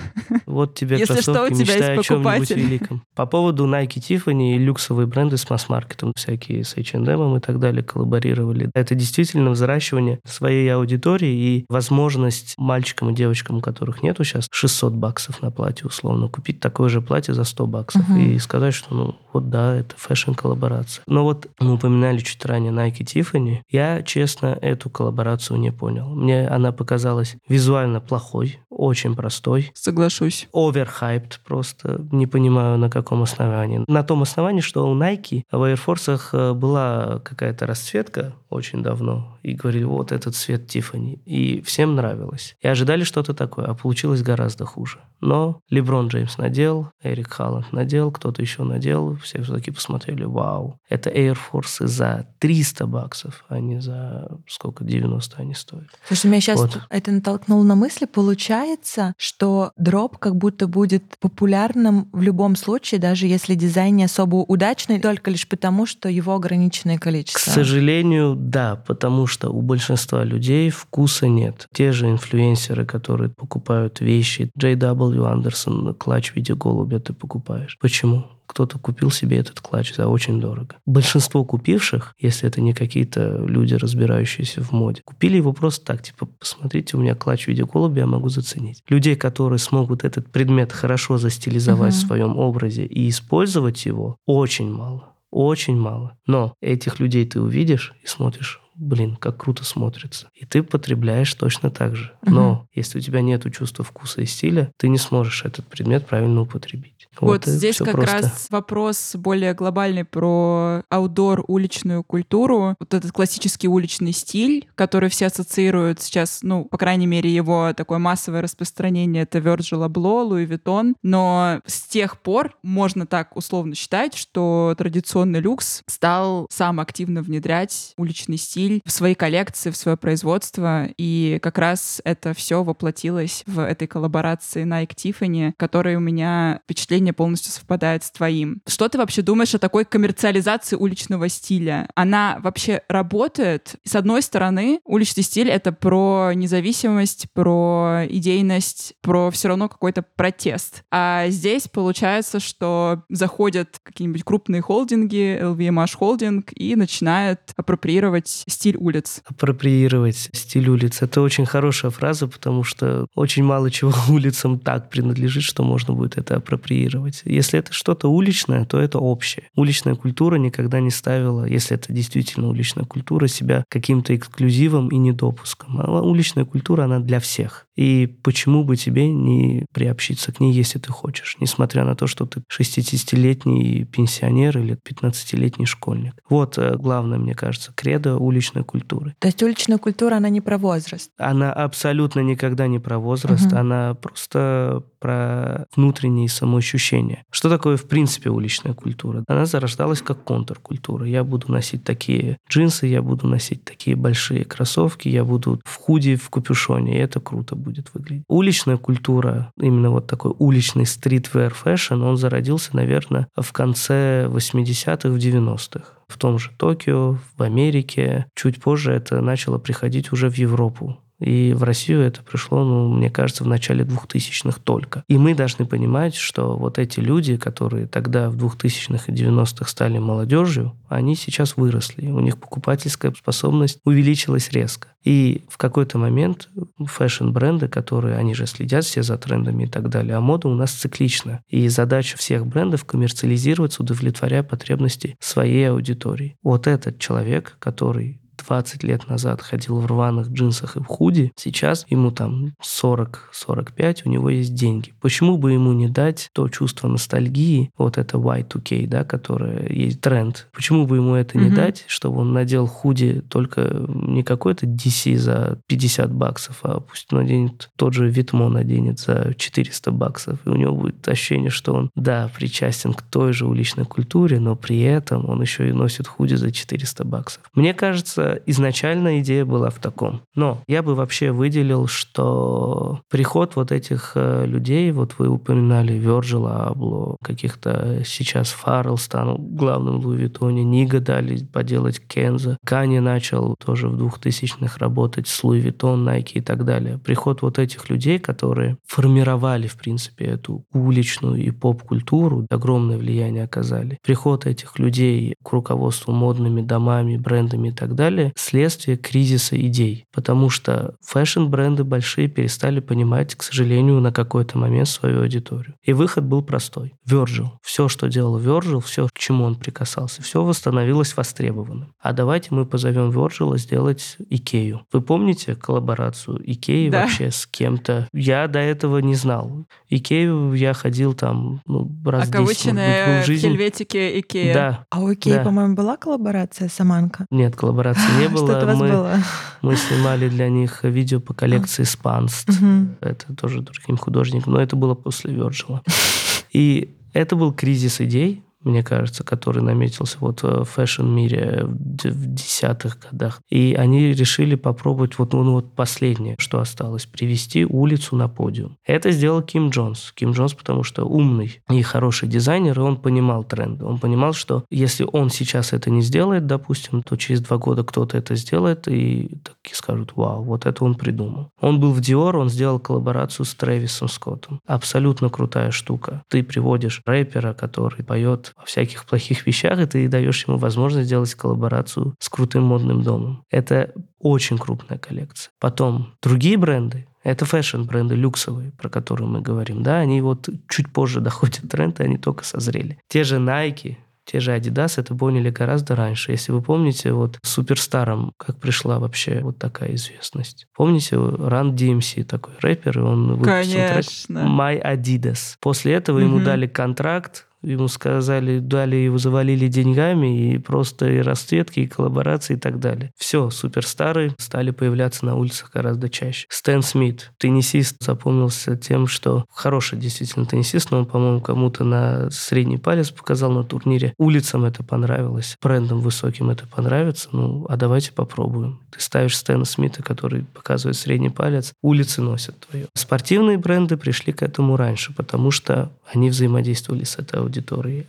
Вот тебе Если что, кроссовки, у тебя мечтай есть о чем-нибудь великом. По поводу Nike Tiffany и люксовые бренды с масс-маркетом, всякие с H&M и так далее коллаборировали. Это действительно взращивание своей аудитории и возможность мальчикам и девочкам, у которых нету сейчас 600 баксов на платье условно, купить такое же платье за 100 баксов Мгм. и сказать, что ну вот да, это фэшн-коллаборация. Но вот мы упоминали чуть ранее Nike Tiffany. Я, честно, эту коллаборацию не понял. Мне она показалась визуально плохой, очень простой Соглашусь. overhyped просто. Не понимаю, на каком основании. На том основании, что у Nike в Air Force э, была какая-то расцветка очень давно, и говорили, вот этот цвет Тиффани. И всем нравилось. И ожидали что-то такое, а получилось гораздо хуже. Но Леброн Джеймс надел, Эрик Халланд надел, кто-то еще надел, все все-таки посмотрели, вау, это Air Force за 300 баксов, а не за сколько, 90 они стоят. Слушай, меня сейчас Вот. это натолкнуло на мысли. Получается, что дроп как будто будет популярным в любом случае, даже если дизайн не особо удачный, только лишь потому, что его ограниченное К количество. сожалению, да, потому что у большинства людей вкуса нет. Те же инфлюенсеры, которые покупают вещи, J.W. Андерсон, клатч в виде голубя ты покупаешь. Почему? Кто-то купил себе этот клатч за очень дорого. Большинство купивших, если это не какие-то люди, разбирающиеся в моде, купили его просто так, типа, посмотрите, у меня клатч в виде голубя, я могу заценить. Людей, которые смогут этот предмет хорошо застилизовать Мгм. в своем образе и использовать его, очень мало. Очень мало. Но этих людей ты увидишь и смотришь, блин, как круто смотрится. И ты потребляешь точно так же. Но если у тебя нет чувства вкуса и стиля, ты не сможешь этот предмет правильно употребить. Вот, и здесь всё как просто. раз вопрос более глобальный про аудор, уличную культуру. Вот этот классический уличный стиль, который все ассоциируют сейчас, ну, по крайней мере, его такое массовое распространение — это Virgil Abloh, Louis Vuitton. Но с тех пор можно так условно считать, что традиционный люкс стал сам активно внедрять уличный стиль в свои коллекции, в свое производство, и как раз это все воплотилось в этой коллаборации Nike Tiffany, которой у меня впечатление полностью совпадает с твоим. Что ты вообще думаешь о такой коммерциализации уличного стиля? Она вообще работает? С одной стороны, уличный стиль — это про независимость, про идейность, про все равно какой-то протест. А здесь получается, что заходят какие-нибудь крупные холдинги, LVMH холдинг, и начинают апроприировать стиль улиц. Апроприировать стиль улиц. Это очень хорошая фраза, потому что очень мало чего улицам так принадлежит, что можно будет это апроприировать. Если это что-то уличное, то это общее. Уличная культура никогда не ставила, если это действительно уличная культура, себя каким-то эксклюзивом и недопуском. А уличная культура, она для всех. И почему бы тебе не приобщиться к ней, если ты хочешь, несмотря на то, что ты 60-летний пенсионер или 15-летний школьник. Вот э, главное, мне кажется, кредо уличной культуры. То есть уличная культура, она не про возраст? Она абсолютно никогда не про возраст, угу. она просто про внутренние самоощущения. Что такое, в принципе, уличная культура? Она зарождалась как контркультура. Я буду носить такие джинсы, я буду носить такие большие кроссовки, я буду в худи, в капюшоне, и это круто будет выглядеть. Уличная культура, именно вот такой уличный streetwear fashion, он зародился, наверное, в конце 80-х, в 90-х в том же Токио, в Америке. Чуть позже это начало приходить уже в Европу. И в Россию это пришло, ну, мне кажется, в начале 2000-х только. И мы должны понимать, что вот эти люди, которые тогда в 2000-х и 90-х стали молодежью, они сейчас выросли. У них покупательская способность увеличилась резко. И в какой-то момент фэшн-бренды, которые, они же следят все за трендами и так далее, а мода у нас циклична. И задача всех брендов коммерциализироваться, удовлетворяя потребности своей аудитории. Вот этот человек, который 20 лет назад ходил в рваных джинсах и в худи, сейчас ему там 40-45, у него есть деньги. Почему бы ему не дать то чувство ностальгии, вот это Y2K, да, которое есть тренд, почему бы ему это не mm-hmm. дать, чтобы он надел худи только не какой-то DC за 50 баксов, а пусть он наденет тот же Витмо наденет за 400 баксов, и у него будет ощущение, что он, да, причастен к той же уличной культуре, но при этом он еще и носит худи за 400 баксов. Мне кажется, изначально идея была в таком. Но я бы вообще выделил, что приход вот этих э, людей, вот вы упоминали Вирджила Абло, каких-то сейчас Фаррелл стал главным в Louis Vuitton, Nigo дали поделать Kenzo, Канье начал тоже в 2000-х работать с Louis Vuitton, Nike и так далее. Приход вот этих людей, которые формировали, в принципе, эту уличную и поп-культуру, огромное влияние оказали. Приход этих людей к руководству модными домами, брендами и так далее, далее, следствие кризиса идей. Потому что фэшн-бренды большие перестали понимать, к сожалению, на какой-то момент свою аудиторию. И выход был простой. Virgil. Все, что делал Virgil, все, к чему он прикасался, все восстановилось востребованным. А давайте мы позовем Virgil сделать Икею. Вы помните коллаборацию Икеи да. вообще с кем-то? Я до этого не знал. Икею я ходил там ну, раз Околыченная 10 в жизни. в Хельветике Икея. Да. А у Икеи, да. по-моему, была коллаборация с ÖMANKÖ? Нет, коллаборации не было. Что-то мы, было. мы снимали для них видео по коллекции Spänst. Это тоже другим художником, но это было после Вирджила. И это был кризис идей, мне кажется, который наметился вот в фэшн-мире в десятых годах. И они решили попробовать вот, ну, вот последнее, что осталось, привести улицу на подиум. Это сделал Ким Джонс. Ким Джонс, потому что умный и хороший дизайнер, и он понимал тренды. Он понимал, что если он сейчас это не сделает, допустим, то через два года кто-то это сделает, и такие скажут, вау, вот это он придумал. Он был в Dior, он сделал коллаборацию с Трэвисом Скоттом. Абсолютно крутая штука. Ты приводишь рэпера, который поет о всяких плохих вещах, и ты даешь ему возможность сделать коллаборацию с крутым модным домом. Это очень крупная коллекция. Потом другие бренды, это фэшн-бренды люксовые, про которые мы говорим, да, они вот чуть позже доходят тренд, и они только созрели. Те же Nike, те же Adidas это поняли гораздо раньше. Если вы помните, вот суперстаром, как пришла вообще вот такая известность. Помните, Run DMC такой рэпер, и он выпустил Конечно. трек My Adidas. После этого угу. ему дали контракт ему сказали, дали его завалили деньгами и просто и расцветки, и коллаборации и так далее. Все, суперстары стали появляться на улицах гораздо чаще. Стэн Смит, теннисист, запомнился тем, что хороший действительно теннисист, но он, по-моему, кому-то на средний палец показал на турнире. Улицам это понравилось, брендам высоким это понравится, ну, а давайте попробуем. Ты ставишь Стэна Смита, который показывает средний палец, улицы носят твое. Спортивные бренды пришли к этому раньше, потому что они взаимодействовали с этой аудиторией.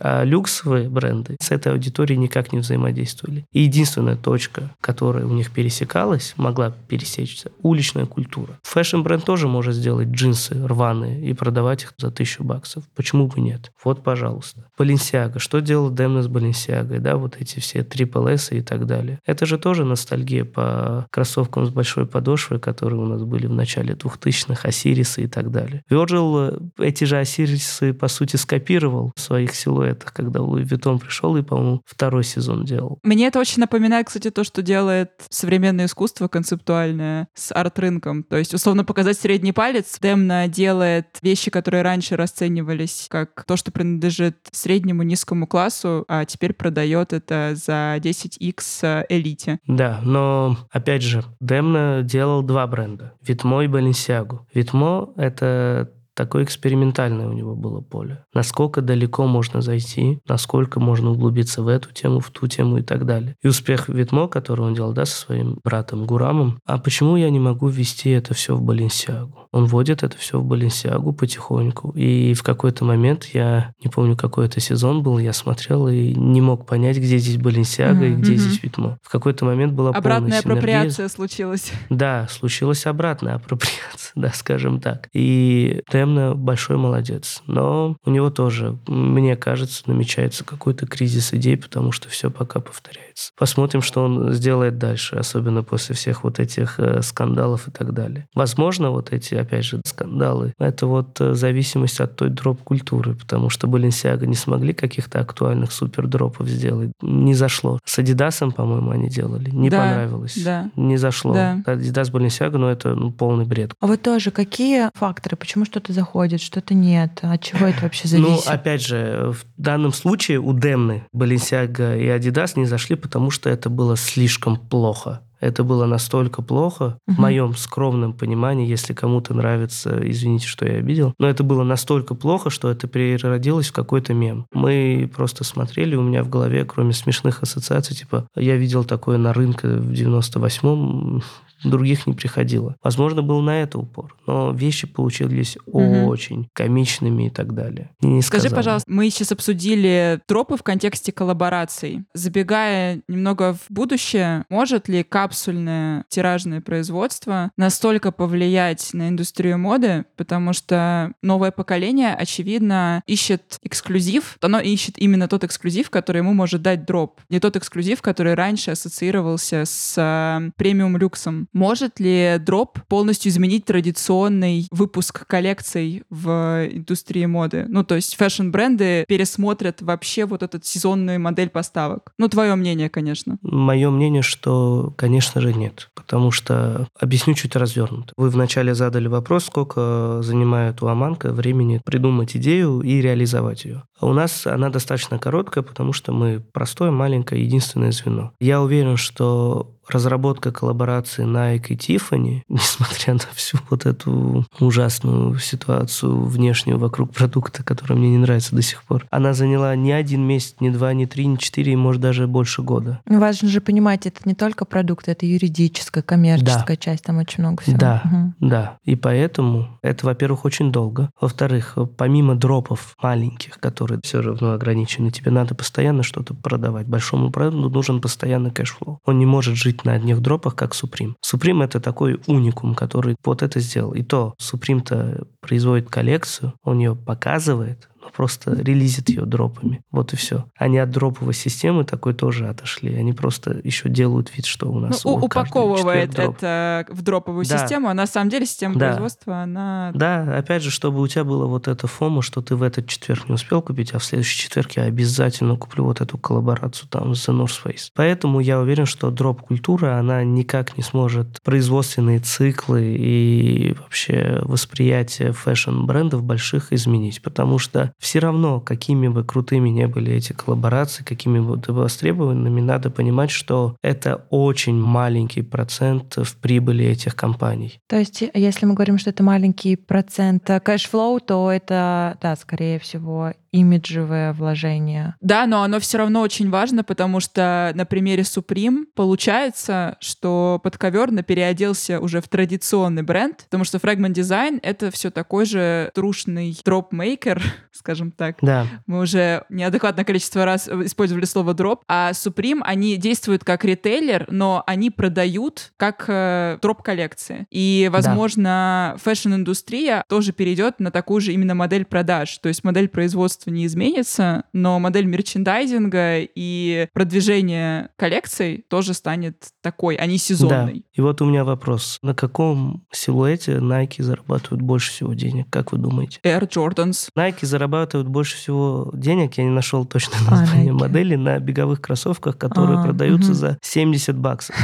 А люксовые бренды с этой аудиторией никак не взаимодействовали. И единственная точка, которая у них пересекалась, могла пересечься, уличная культура. Фэшн-бренд тоже может сделать джинсы рваные и продавать их за тысячу баксов. Почему бы нет? Вот, пожалуйста. Баленсиага. Что делал Демна с Баленсиагой? Да, вот эти все Triple S и так далее. Это же тоже ностальгия по кроссовкам с большой подошвой, которые у нас были в начале 2000-х, Осирисы и так далее. Virgil э, эти же Осирисы, по сути, скопировал в своих силуэтах, когда Louis Vuitton пришел и, по-моему, второй сезон делал. Мне это очень напоминает, кстати, то, что делает современное искусство концептуальное с арт-рынком. То есть, условно, показать средний палец. Демна делает вещи, которые раньше расценивались как то, что принадлежит среднему низкому классу, а теперь продает это за 10x элите. Да, но, опять же, Демна делал два бренда. Витмо и Баленсиагу. Витмо — это такое экспериментальное у него было поле. Насколько далеко можно зайти, насколько можно углубиться в эту тему, в ту тему и так далее. И успех Витмо, который он делал, да, со своим братом Гурамом. А почему я не могу ввести это все в Баленсиагу? Он вводит это все в Баленсиагу потихоньку. И в какой-то момент, я не помню, какой это сезон был, я смотрел и не мог понять, где здесь Баленсиага mm-hmm. и где mm-hmm. здесь Витмо. В какой-то момент была Обратная полная апроприация случилась. Да, случилась обратная апроприация, да, скажем так. И Темна большой молодец. Но у него тоже, мне кажется, намечается какой-то кризис идей, потому что все пока повторяется. Посмотрим, что он сделает дальше, особенно после всех вот этих э, скандалов и так далее. Возможно, вот эти, опять же, скандалы, это вот э, зависимость от той дроп-культуры, потому что Баленсиага не смогли каких-то актуальных супер-дропов сделать. Не зашло. С Адидасом, по-моему, они делали. Не да, понравилось. Да. Не зашло. Да. Адидас Баленсиага, ну это ну, полный бред. А вот тоже, какие факторы, почему что-то заходит, что-то нет? От чего это вообще зависит? Ну, опять же, в данном случае у Демны Баленсиага и Адидас не зашли, потому что это было слишком плохо. Это было настолько плохо, угу. в моем скромном понимании, если кому-то нравится, извините, что я обидел, но это было настолько плохо, что это переродилось в какой-то мем. Мы просто смотрели, у меня в голове, кроме смешных ассоциаций, типа, я видел такое на рынке в 98-м, других не приходило. Возможно, был на это упор, но вещи получились угу. очень комичными и так далее. Не Скажи, пожалуйста, мы сейчас обсудили тропы в контексте коллабораций. Забегая немного в будущее, может ли капсульное тиражное производство настолько повлиять на индустрию моды, потому что новое поколение, очевидно, ищет эксклюзив, оно ищет именно тот эксклюзив, который ему может дать дроп, не тот эксклюзив, который раньше ассоциировался с э, премиум люксом. Может ли дроп полностью изменить традиционный выпуск коллекций в индустрии моды? Ну, то есть фэшн-бренды пересмотрят вообще вот эту сезонную модель поставок. Ну, твое мнение, конечно. Мое мнение, что, конечно же, нет. Потому что, объясню чуть развернуто. Вы вначале задали вопрос, сколько занимает у Аманка времени придумать идею и реализовать ее. А у нас она достаточно короткая, потому что мы простое, маленькое, единственное звено. Я уверен, что разработка коллаборации Nike и Tiffany, несмотря на всю вот эту ужасную ситуацию внешнюю вокруг продукта, который мне не нравится до сих пор, она заняла не один месяц, не два, не три, не четыре, и, может, даже больше года. Ну, важно же понимать, это не только продукт, это юридическая, коммерческая да. часть, там очень много всего. Да, угу. да. И поэтому это, во-первых, очень долго. Во-вторых, помимо дропов маленьких, которые все равно ограничены, тебе надо постоянно что-то продавать. Большому бренду нужен постоянно cash flow. Он не может жить на одних дропах, как Supreme. Supreme это такой уникум, который вот это сделал. И то Supreme-то производит коллекцию, он ее показывает, просто релизит ее дропами. Вот и все. Они от дроповой системы такой тоже отошли. Они просто еще делают вид, что у нас... Ну, упаковывает это в дроповую да. систему, а на самом деле система да. производства, она... Да, опять же, чтобы у тебя было вот это фома, что ты в этот четверг не успел купить, а в следующий четверг я обязательно куплю вот эту коллаборацию там с The North Face. Поэтому я уверен, что дроп-культура, она никак не сможет производственные циклы и вообще восприятие фэшн-брендов больших изменить, потому что все равно, какими бы крутыми не были эти коллаборации, какими бы востребованными, надо понимать, что это очень маленький процент в прибыли этих компаний. То есть, если мы говорим, что это маленький процент cash flow, то это, да, скорее всего, имиджевое вложение. Да, но оно все равно очень важно, потому что на примере Supreme получается, что подковерно переоделся уже в традиционный бренд, потому что Fragment Design — это все такой же трушный dropmaker, скажем так. Да. Мы уже неадекватное количество раз использовали слово дроп, а Supreme, они действуют как ритейлер, но они продают как э, дроп-коллекции. И, возможно, да. фэшн-индустрия тоже перейдет на такую же именно модель продаж, то есть модель производства не изменится, но модель мерчендайзинга и продвижение коллекций тоже станет такой, а не сезонной. Да. И вот у меня вопрос. На каком силуэте Nike зарабатывают больше всего денег, как вы думаете? Air Jordans. Nike зарабатывают больше всего денег, я не нашел точно название а, модели, на беговых кроссовках, которые а, продаются угу. за 70 баксов.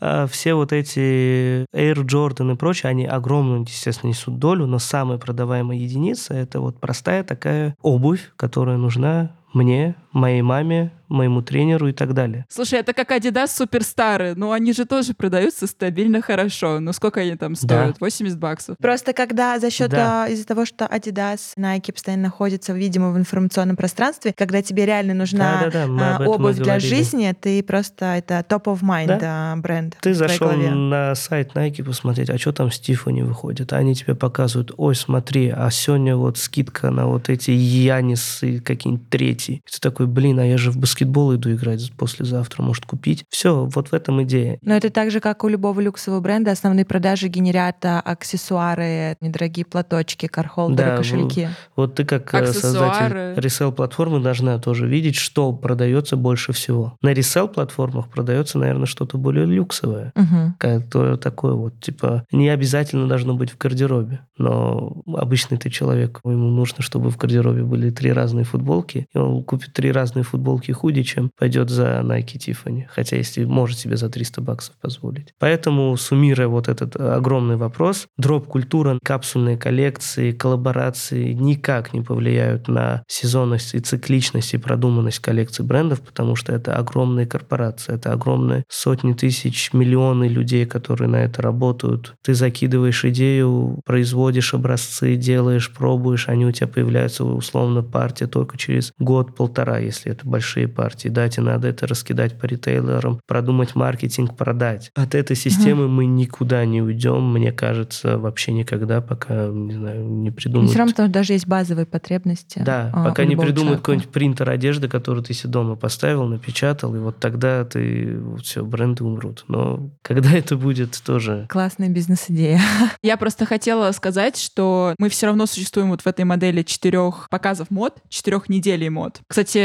А все вот эти Air Jordan и прочее, они огромную, естественно, несут долю, но самая продаваемая единица — это вот простая такая обувь, которая нужна мне, моей маме, моему тренеру и так далее. Слушай, это как Adidas суперстары, но они же тоже продаются стабильно хорошо. Ну сколько они там стоят? Да. 80 баксов. Просто когда за счет да. А, из-за того, что Adidas, Nike постоянно находятся, видимо, в информационном пространстве, когда тебе реально нужна да, да, да, обувь для жизни, ты просто это top of mind да? А, бренд. Ты зашел на сайт Nike посмотреть, а что там с Тиффани выходит? Они тебе показывают, ой, смотри, а сегодня вот скидка на вот эти Янис и какие-нибудь третьи. И ты такой, блин, а я же в баскетбол иду играть послезавтра, может купить. Все, вот в этом идея. Но это так же, как у любого люксового бренда, основные продажи генерят аксессуары, недорогие платочки, кархолдеры, да, кошельки. Вот, вот ты как э, аксессуары. создатель ресел-платформы должна тоже видеть, что продается больше всего. На ресел-платформах продается, наверное, что-то более люксовое, угу. которое такое вот, типа, не обязательно должно быть в гардеробе, но обычный ты человек, ему нужно, чтобы в гардеробе были три разные футболки, и он купит три разные футболки худи, чем пойдет за Nike Tiffany. Хотя если может себе за 300 баксов позволить. Поэтому, суммируя вот этот огромный вопрос, дроп-культура, капсульные коллекции, коллаборации никак не повлияют на сезонность и цикличность и продуманность коллекций брендов, потому что это огромные корпорации, это огромные сотни тысяч, миллионы людей, которые на это работают. Ты закидываешь идею, производишь образцы, делаешь, пробуешь, они у тебя появляются условно партия только через год, полтора, если это большие партии. Да, тебе надо это раскидать по ритейлерам, продумать маркетинг, продать. От этой системы угу. мы никуда не уйдем, мне кажется, вообще никогда, пока, не знаю, не придумают. Все равно потому, даже есть базовые потребности. Да, а, пока не придумают какой-нибудь принтер одежды, который ты себе дома поставил, напечатал, и вот тогда ты, все, бренды умрут. Но когда это будет, тоже... Классная бизнес-идея. Я просто хотела сказать, что мы все равно существуем вот в этой модели четырех показов мод, четырех недель мод. Кстати,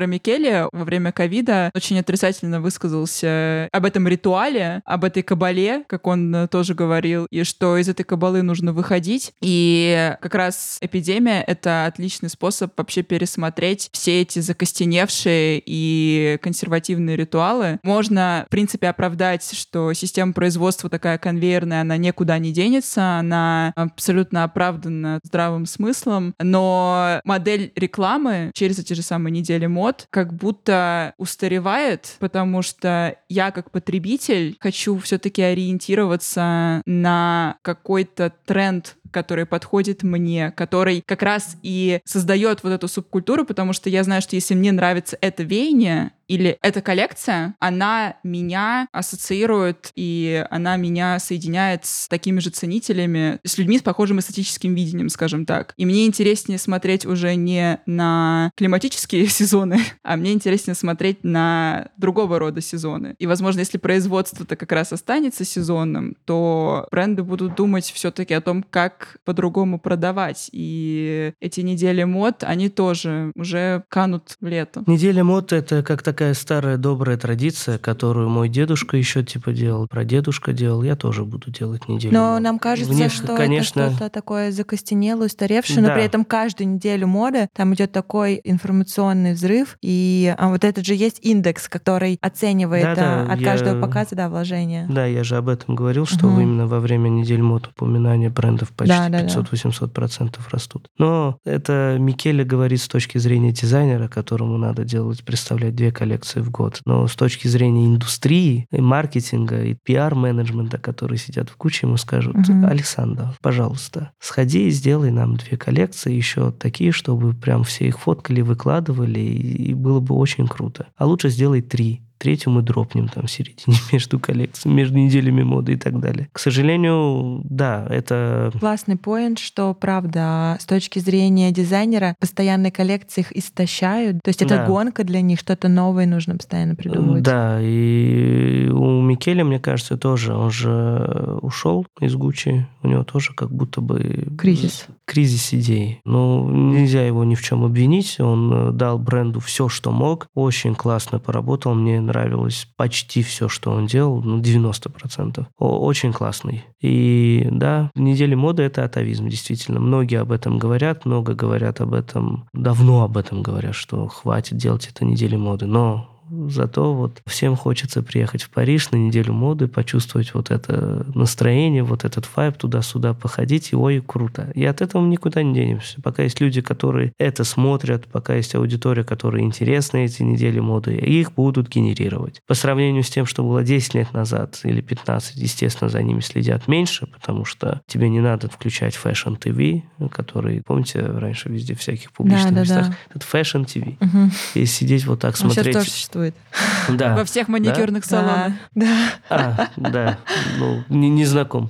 Александра Микеле во время ковида очень отрицательно высказался об этом ритуале, об этой кабале, как он тоже говорил, и что из этой кабалы нужно выходить. И как раз эпидемия — это отличный способ вообще пересмотреть все эти закостеневшие и консервативные ритуалы. Можно, в принципе, оправдать, что система производства такая конвейерная, она никуда не денется, она абсолютно оправдана здравым смыслом, но модель рекламы через эти же самые недели мод как будто устаревает, потому что я как потребитель хочу все-таки ориентироваться на какой-то тренд который подходит мне, который как раз и создает вот эту субкультуру, потому что я знаю, что если мне нравится это веяние, или эта коллекция, она меня ассоциирует и она меня соединяет с такими же ценителями, с людьми с похожим эстетическим видением, скажем так. И мне интереснее смотреть уже не на климатические сезоны, а мне интереснее смотреть на другого рода сезоны. И, возможно, если производство-то как раз останется сезонным, то бренды будут думать все-таки о том, как по-другому продавать. И эти недели мод, они тоже уже канут в лето. Неделя мод — это как так такая старая добрая традиция, которую мой дедушка еще типа делал, прадедушка делал, я тоже буду делать неделю. Но нам кажется, Внешне, что конечно, это что-то такое закостенелое, устаревшее, но Да. при этом каждую неделю моды там идет такой информационный взрыв, и а, вот этот же есть индекс, который оценивает Да-да, а, от я- каждого показа да, вложения. Да, я же об этом говорил, что Мгм. именно во время недель мод упоминания брендов почти Да, да, да. 500-800% растут. Но это Микеле говорит с точки зрения дизайнера, которому надо делать, представлять две коллекции в год. Но с точки зрения индустрии, и маркетинга, и пиар-менеджмента, которые сидят в куче, ему скажут, Мгм. Александр, пожалуйста, сходи и сделай нам две коллекции, еще такие, чтобы прям все их фоткали, выкладывали, и было бы очень круто. А лучше сделай три. Третью мы дропнем там в середине между коллекциями, между неделями моды и так далее. К сожалению, да, это Классный поинт, что, правда, с точки зрения дизайнера, постоянные коллекции их истощают. То есть это Да. гонка для них, что-то новое нужно постоянно придумывать. Да, и у Микеля, мне кажется, тоже. Он же ушел из Гуччи. У него тоже как будто бы... Кризис. Кризис идей. Ну, нельзя его ни в чем обвинить. Он э, дал бренду все, что мог. Очень классно поработал. Мне нравилось почти все, что он делал. Ну, 90%. О- Очень классный. И да, неделя моды — это атовизм, действительно. Многие об этом говорят, много говорят об этом, давно об этом говорят, что хватит делать это недели моды. Но Зато вот всем хочется приехать в Париж на неделю моды, почувствовать вот это настроение, вот этот вайб, туда-сюда походить, и ой, круто. И от этого мы никуда не денемся. Пока есть люди, которые это смотрят, пока есть аудитория, которой интересны эти недели моды, их будут генерировать. По сравнению с тем, что было 10 лет назад или 15, естественно, за ними следят меньше, потому что тебе не надо включать Fashion TV, который, помните, раньше везде всяких публичных Да, да, местах, да. это Fashion TV. Мгм. И сидеть вот так сейчас смотреть. тоже существует. Да. Во всех маникюрных салонах. Да. А, да. Ну, не, не знаком.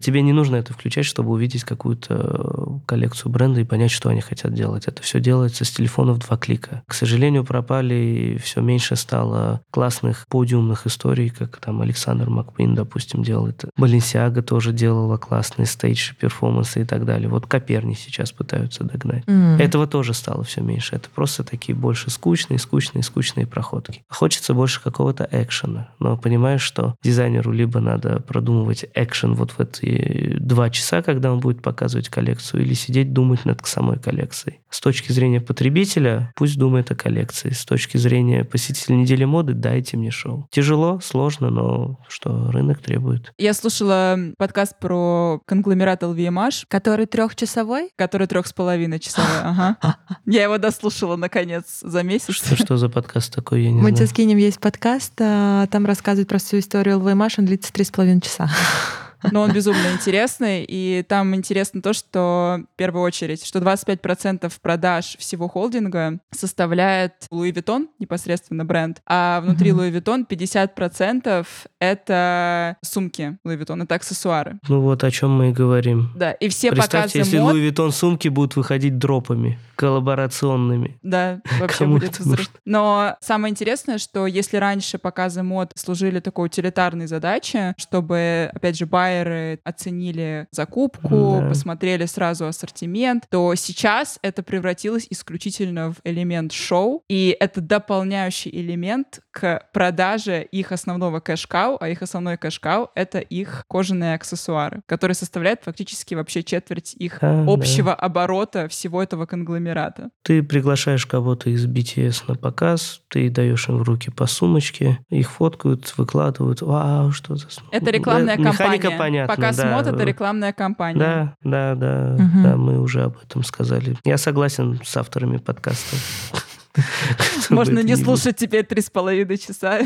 Тебе не нужно это включать, чтобы увидеть какую-то коллекцию бренда и понять, что они хотят делать. Это все делается с телефона в два клика. К сожалению, пропали, все меньше стало классных подиумных историй, как там Александр Маккуин, допустим, делал это. Баленсиага тоже делала классные стейдж-перформансы и так далее. Вот Коперни сейчас пытаются догнать. М. Этого тоже стало все меньше. Это просто такие больше скучные, скучные, скучные проходки. Хочется больше какого-то экшена. Но понимаешь, что дизайнеру либо надо продумывать экшен вот в эти два часа, когда он будет показывать коллекцию, или сидеть думать над самой коллекцией. С точки зрения потребителя, пусть думает о коллекции. С точки зрения посетителя недели моды, дайте мне шоу. Тяжело, сложно, но что рынок требует. Я слушала подкаст про конгломерат LVMH, Который трехчасовой? который трех с половиной часовой. Ага. Я его дослушала, наконец, за месяц. Что, что за подкаст такой, я не Мы тебе знаю. скинем, есть подкаст, а, там рассказывают про всю историю ЛВМаш, он длится три с половиной часа. Но он безумно интересный, и там интересно то, что, в первую очередь, что 25% продаж всего холдинга составляет Louis Vuitton, непосредственно бренд, а внутри. Louis Vuitton 50% это сумки Louis Vuitton, это аксессуары. Ну вот о чем мы и говорим. Да, и все Представьте, показы если мод... Louis Vuitton сумки будут выходить дропами, коллаборационными. Да, вообще Кому будет взрыв. нужно? Но самое интересное, что если раньше показы мод служили такой утилитарной задачей, чтобы, опять же, байеры оценили закупку, Да. посмотрели сразу ассортимент, то сейчас это превратилось исключительно в элемент шоу, и это дополняющий элемент к продаже их основного кэш-кау, а их основной кэш-кау — это их кожаные аксессуары, которые составляют фактически вообще четверть их А, да. общего оборота всего этого конгломерата. Ты приглашаешь кого-то из BTS на показ, ты даешь им в руки по сумочке, их фоткают, выкладывают. Вау, что за... Это рекламная Да, механика кампания. понятна, Показ да. мод — это рекламная кампания. Да, да, да, Мгм. да, мы уже об этом сказали. Я согласен с авторами подкаста. Можно не слушать теперь три с половиной часа.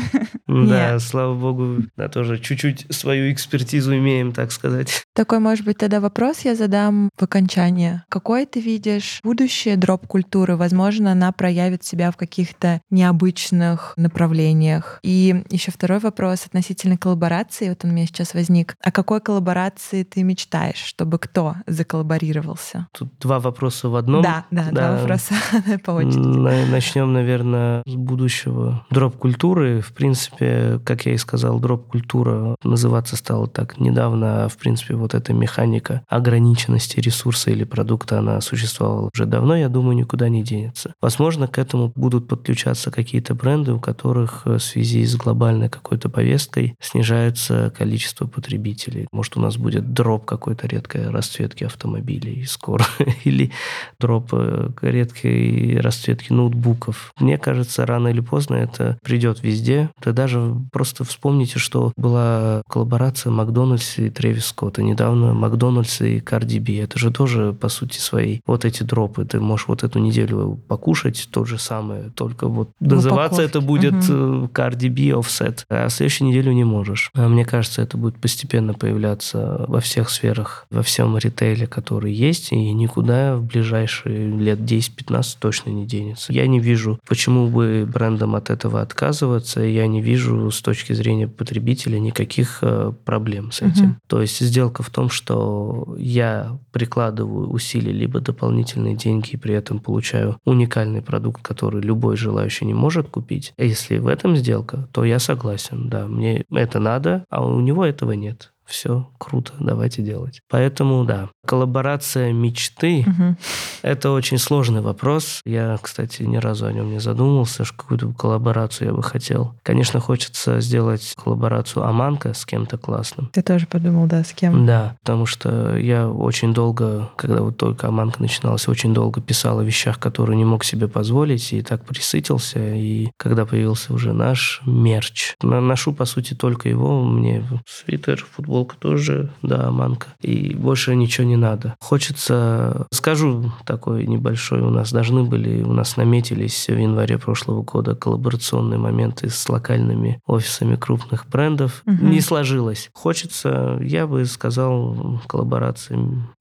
Да, Нет. слава богу, да, тоже чуть-чуть свою экспертизу имеем, так сказать. Такой, может быть, тогда вопрос я задам в окончание. Какое ты видишь будущее дроп-культуры? Возможно, она проявит себя в каких-то необычных направлениях. И еще второй вопрос относительно коллаборации. Вот он у меня сейчас возник. О какой коллаборации ты мечтаешь, чтобы кто заколлаборировался? Тут два вопроса в одном. Да, да, два вопроса по очереди. На- Начнем, наверное, с будущего дроп-культуры. В принципе, как я и сказал, дроп-культура называться стала так недавно. В принципе, вот эта механика ограниченности ресурса или продукта, она существовала уже давно, я думаю, никуда не денется. Возможно, к этому будут подключаться какие-то бренды, у которых в связи с глобальной какой-то повесткой снижается количество потребителей. Может, у нас будет дроп какой-то редкой расцветки автомобилей скоро, или дроп э, редкой расцветки ноутбуков. Мне кажется, рано или поздно это придет везде. Да даже просто вспомните, что была коллаборация Макдональдс и Трэвис Скотта. Недавно Макдональдс и Cardi B. Это же тоже, по сути своей, вот эти дропы. Ты можешь вот эту неделю покушать то же самое, только вот в называться упаковке. это будет угу. Cardi B Offset, а следующей неделю не можешь. А мне кажется, это будет постепенно появляться во всех сферах, во всем ритейле, который есть, и никуда в ближайшие лет 10-15 точно не денется. Я не вижу, почему бы брендам от этого отказываться, я не вижу с точки зрения потребителя никаких э, проблем с этим. Угу. То есть сделка в том, что я прикладываю усилия либо дополнительные деньги и при этом получаю уникальный продукт, который любой желающий не может купить. Если в этом сделка, то я согласен, да, мне это надо, а у него этого нет все круто, давайте делать. Поэтому, да, коллаборация мечты угу. это очень сложный вопрос. Я, кстати, ни разу о нем не задумывался, что какую-то коллаборацию я бы хотел. Конечно, хочется сделать коллаборацию Аманка с кем-то классным. Ты тоже подумал, да, с кем? Да, потому что я очень долго, когда вот только Аманка начиналась, очень долго писал о вещах, которые не мог себе позволить, и так присытился. И когда появился уже наш мерч, ношу, по сути, только его. Мне свитер, футбол футболка тоже, да, манка. И больше ничего не надо. Хочется, скажу такой небольшой, у нас должны были, у нас наметились в январе прошлого года коллаборационные моменты с локальными офисами крупных брендов. Угу. Не сложилось. Хочется, я бы сказал, коллаборации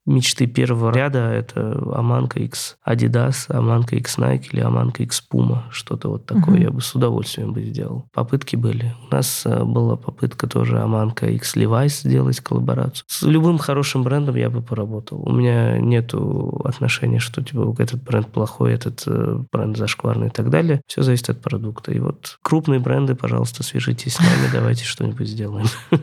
мечты первого ряда это Аманка X Adidas, Аманка X Nike или Аманка X Puma, что-то вот такое uh-huh. я бы с удовольствием бы сделал. Попытки были. У нас э, была попытка тоже Аманка X Levi's сделать коллаборацию. С любым хорошим брендом я бы поработал. У меня нету отношения, что типа этот бренд плохой, этот э, бренд зашкварный и так далее. Все зависит от продукта. И вот крупные бренды, пожалуйста, свяжитесь с нами, давайте что-нибудь сделаем.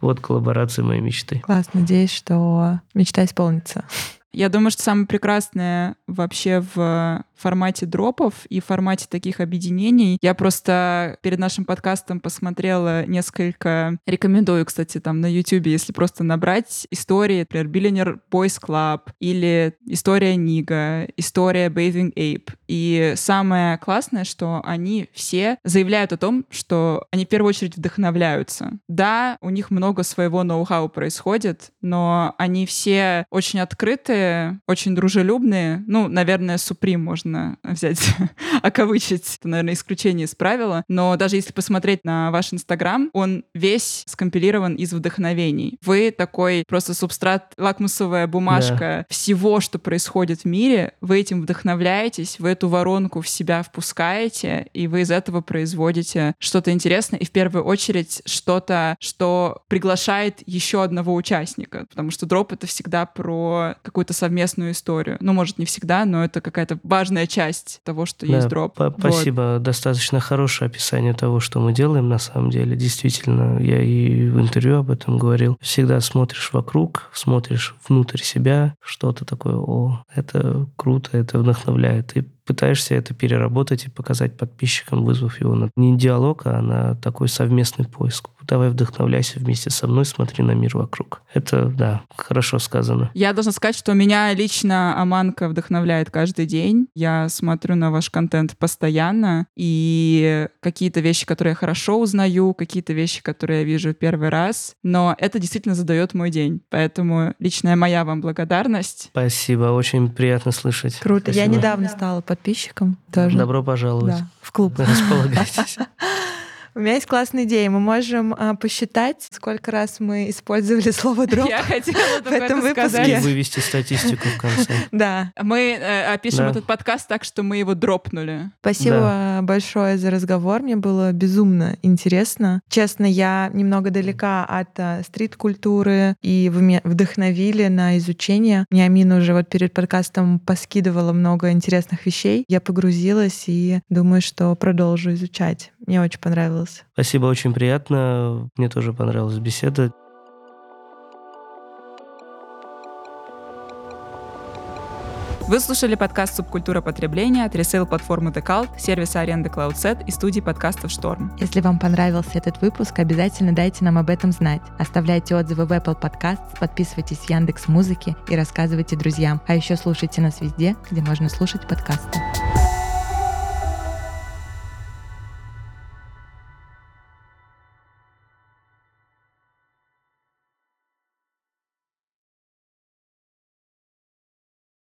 Вот коллаборация моей мечты. Класс, надеюсь, что мечта исполнится. Я думаю, что самое прекрасное вообще в формате дропов и формате таких объединений. Я просто перед нашим подкастом посмотрела несколько, рекомендую, кстати, там на YouTube, если просто набрать истории, например, Billionaire Boys Club или история Нига, история Bathing Ape. И самое классное, что они все заявляют о том, что они в первую очередь вдохновляются. Да, у них много своего ноу-хау происходит, но они все очень открытые, очень дружелюбные. Ну, наверное, Supreme можно можно взять, окавычить. Это, наверное, исключение из правила. Но даже если посмотреть на ваш Инстаграм, он весь скомпилирован из вдохновений. Вы такой просто субстрат, лакмусовая бумажка да. всего, что происходит в мире. Вы этим вдохновляетесь, вы эту воронку в себя впускаете, и вы из этого производите что-то интересное, и в первую очередь что-то, что приглашает еще одного участника. Потому что дроп — это всегда про какую-то совместную историю. Ну, может, не всегда, но это какая-то важная часть того, что да, есть дроп. Вот. Спасибо. Достаточно хорошее описание того, что мы делаем на самом деле. Действительно, я и в интервью об этом говорил. Всегда смотришь вокруг, смотришь внутрь себя, что-то такое, о, это круто, это вдохновляет. И пытаешься это переработать и показать подписчикам, вызвав его на не диалог, а на такой совместный поиск. Давай вдохновляйся вместе со мной, смотри на мир вокруг. Это, да, хорошо сказано. Я должна сказать, что меня лично Аманка вдохновляет каждый день. Я смотрю на ваш контент постоянно, и какие-то вещи, которые я хорошо узнаю, какие-то вещи, которые я вижу первый раз, но это действительно задает мой день. Поэтому личная моя вам благодарность. Спасибо, очень приятно слышать. Круто. Спасибо. Я недавно стала подписчиком тоже. Добро пожаловать. Да, в клуб. Располагайтесь. У меня есть классная идея. Мы можем а, посчитать, сколько раз мы использовали слово дроп. Я хотела в этом выпуске. сказать. И вывести статистику в конце. Да. Мы э, опишем Да. этот подкаст так, что мы его дропнули. Спасибо большое за разговор. Мне было безумно интересно. Честно, я немного далека от а, стрит-культуры, и вы меня вдохновили на изучение. Мне Амина уже вот перед подкастом поскидывала много интересных вещей. Я погрузилась и думаю, что продолжу изучать. Мне очень понравилось. Спасибо, очень приятно. Мне тоже понравилась беседа. Вы слушали подкаст «Субкультура потребления» от ресейл-платформы The Cult, сервиса аренды CloudSet и студии подкастов «Шторм». Если вам понравился этот выпуск, обязательно дайте нам об этом знать. Оставляйте отзывы в Apple Podcasts, подписывайтесь в Яндекс Музыки и рассказывайте друзьям. А еще слушайте нас везде, где можно слушать подкасты.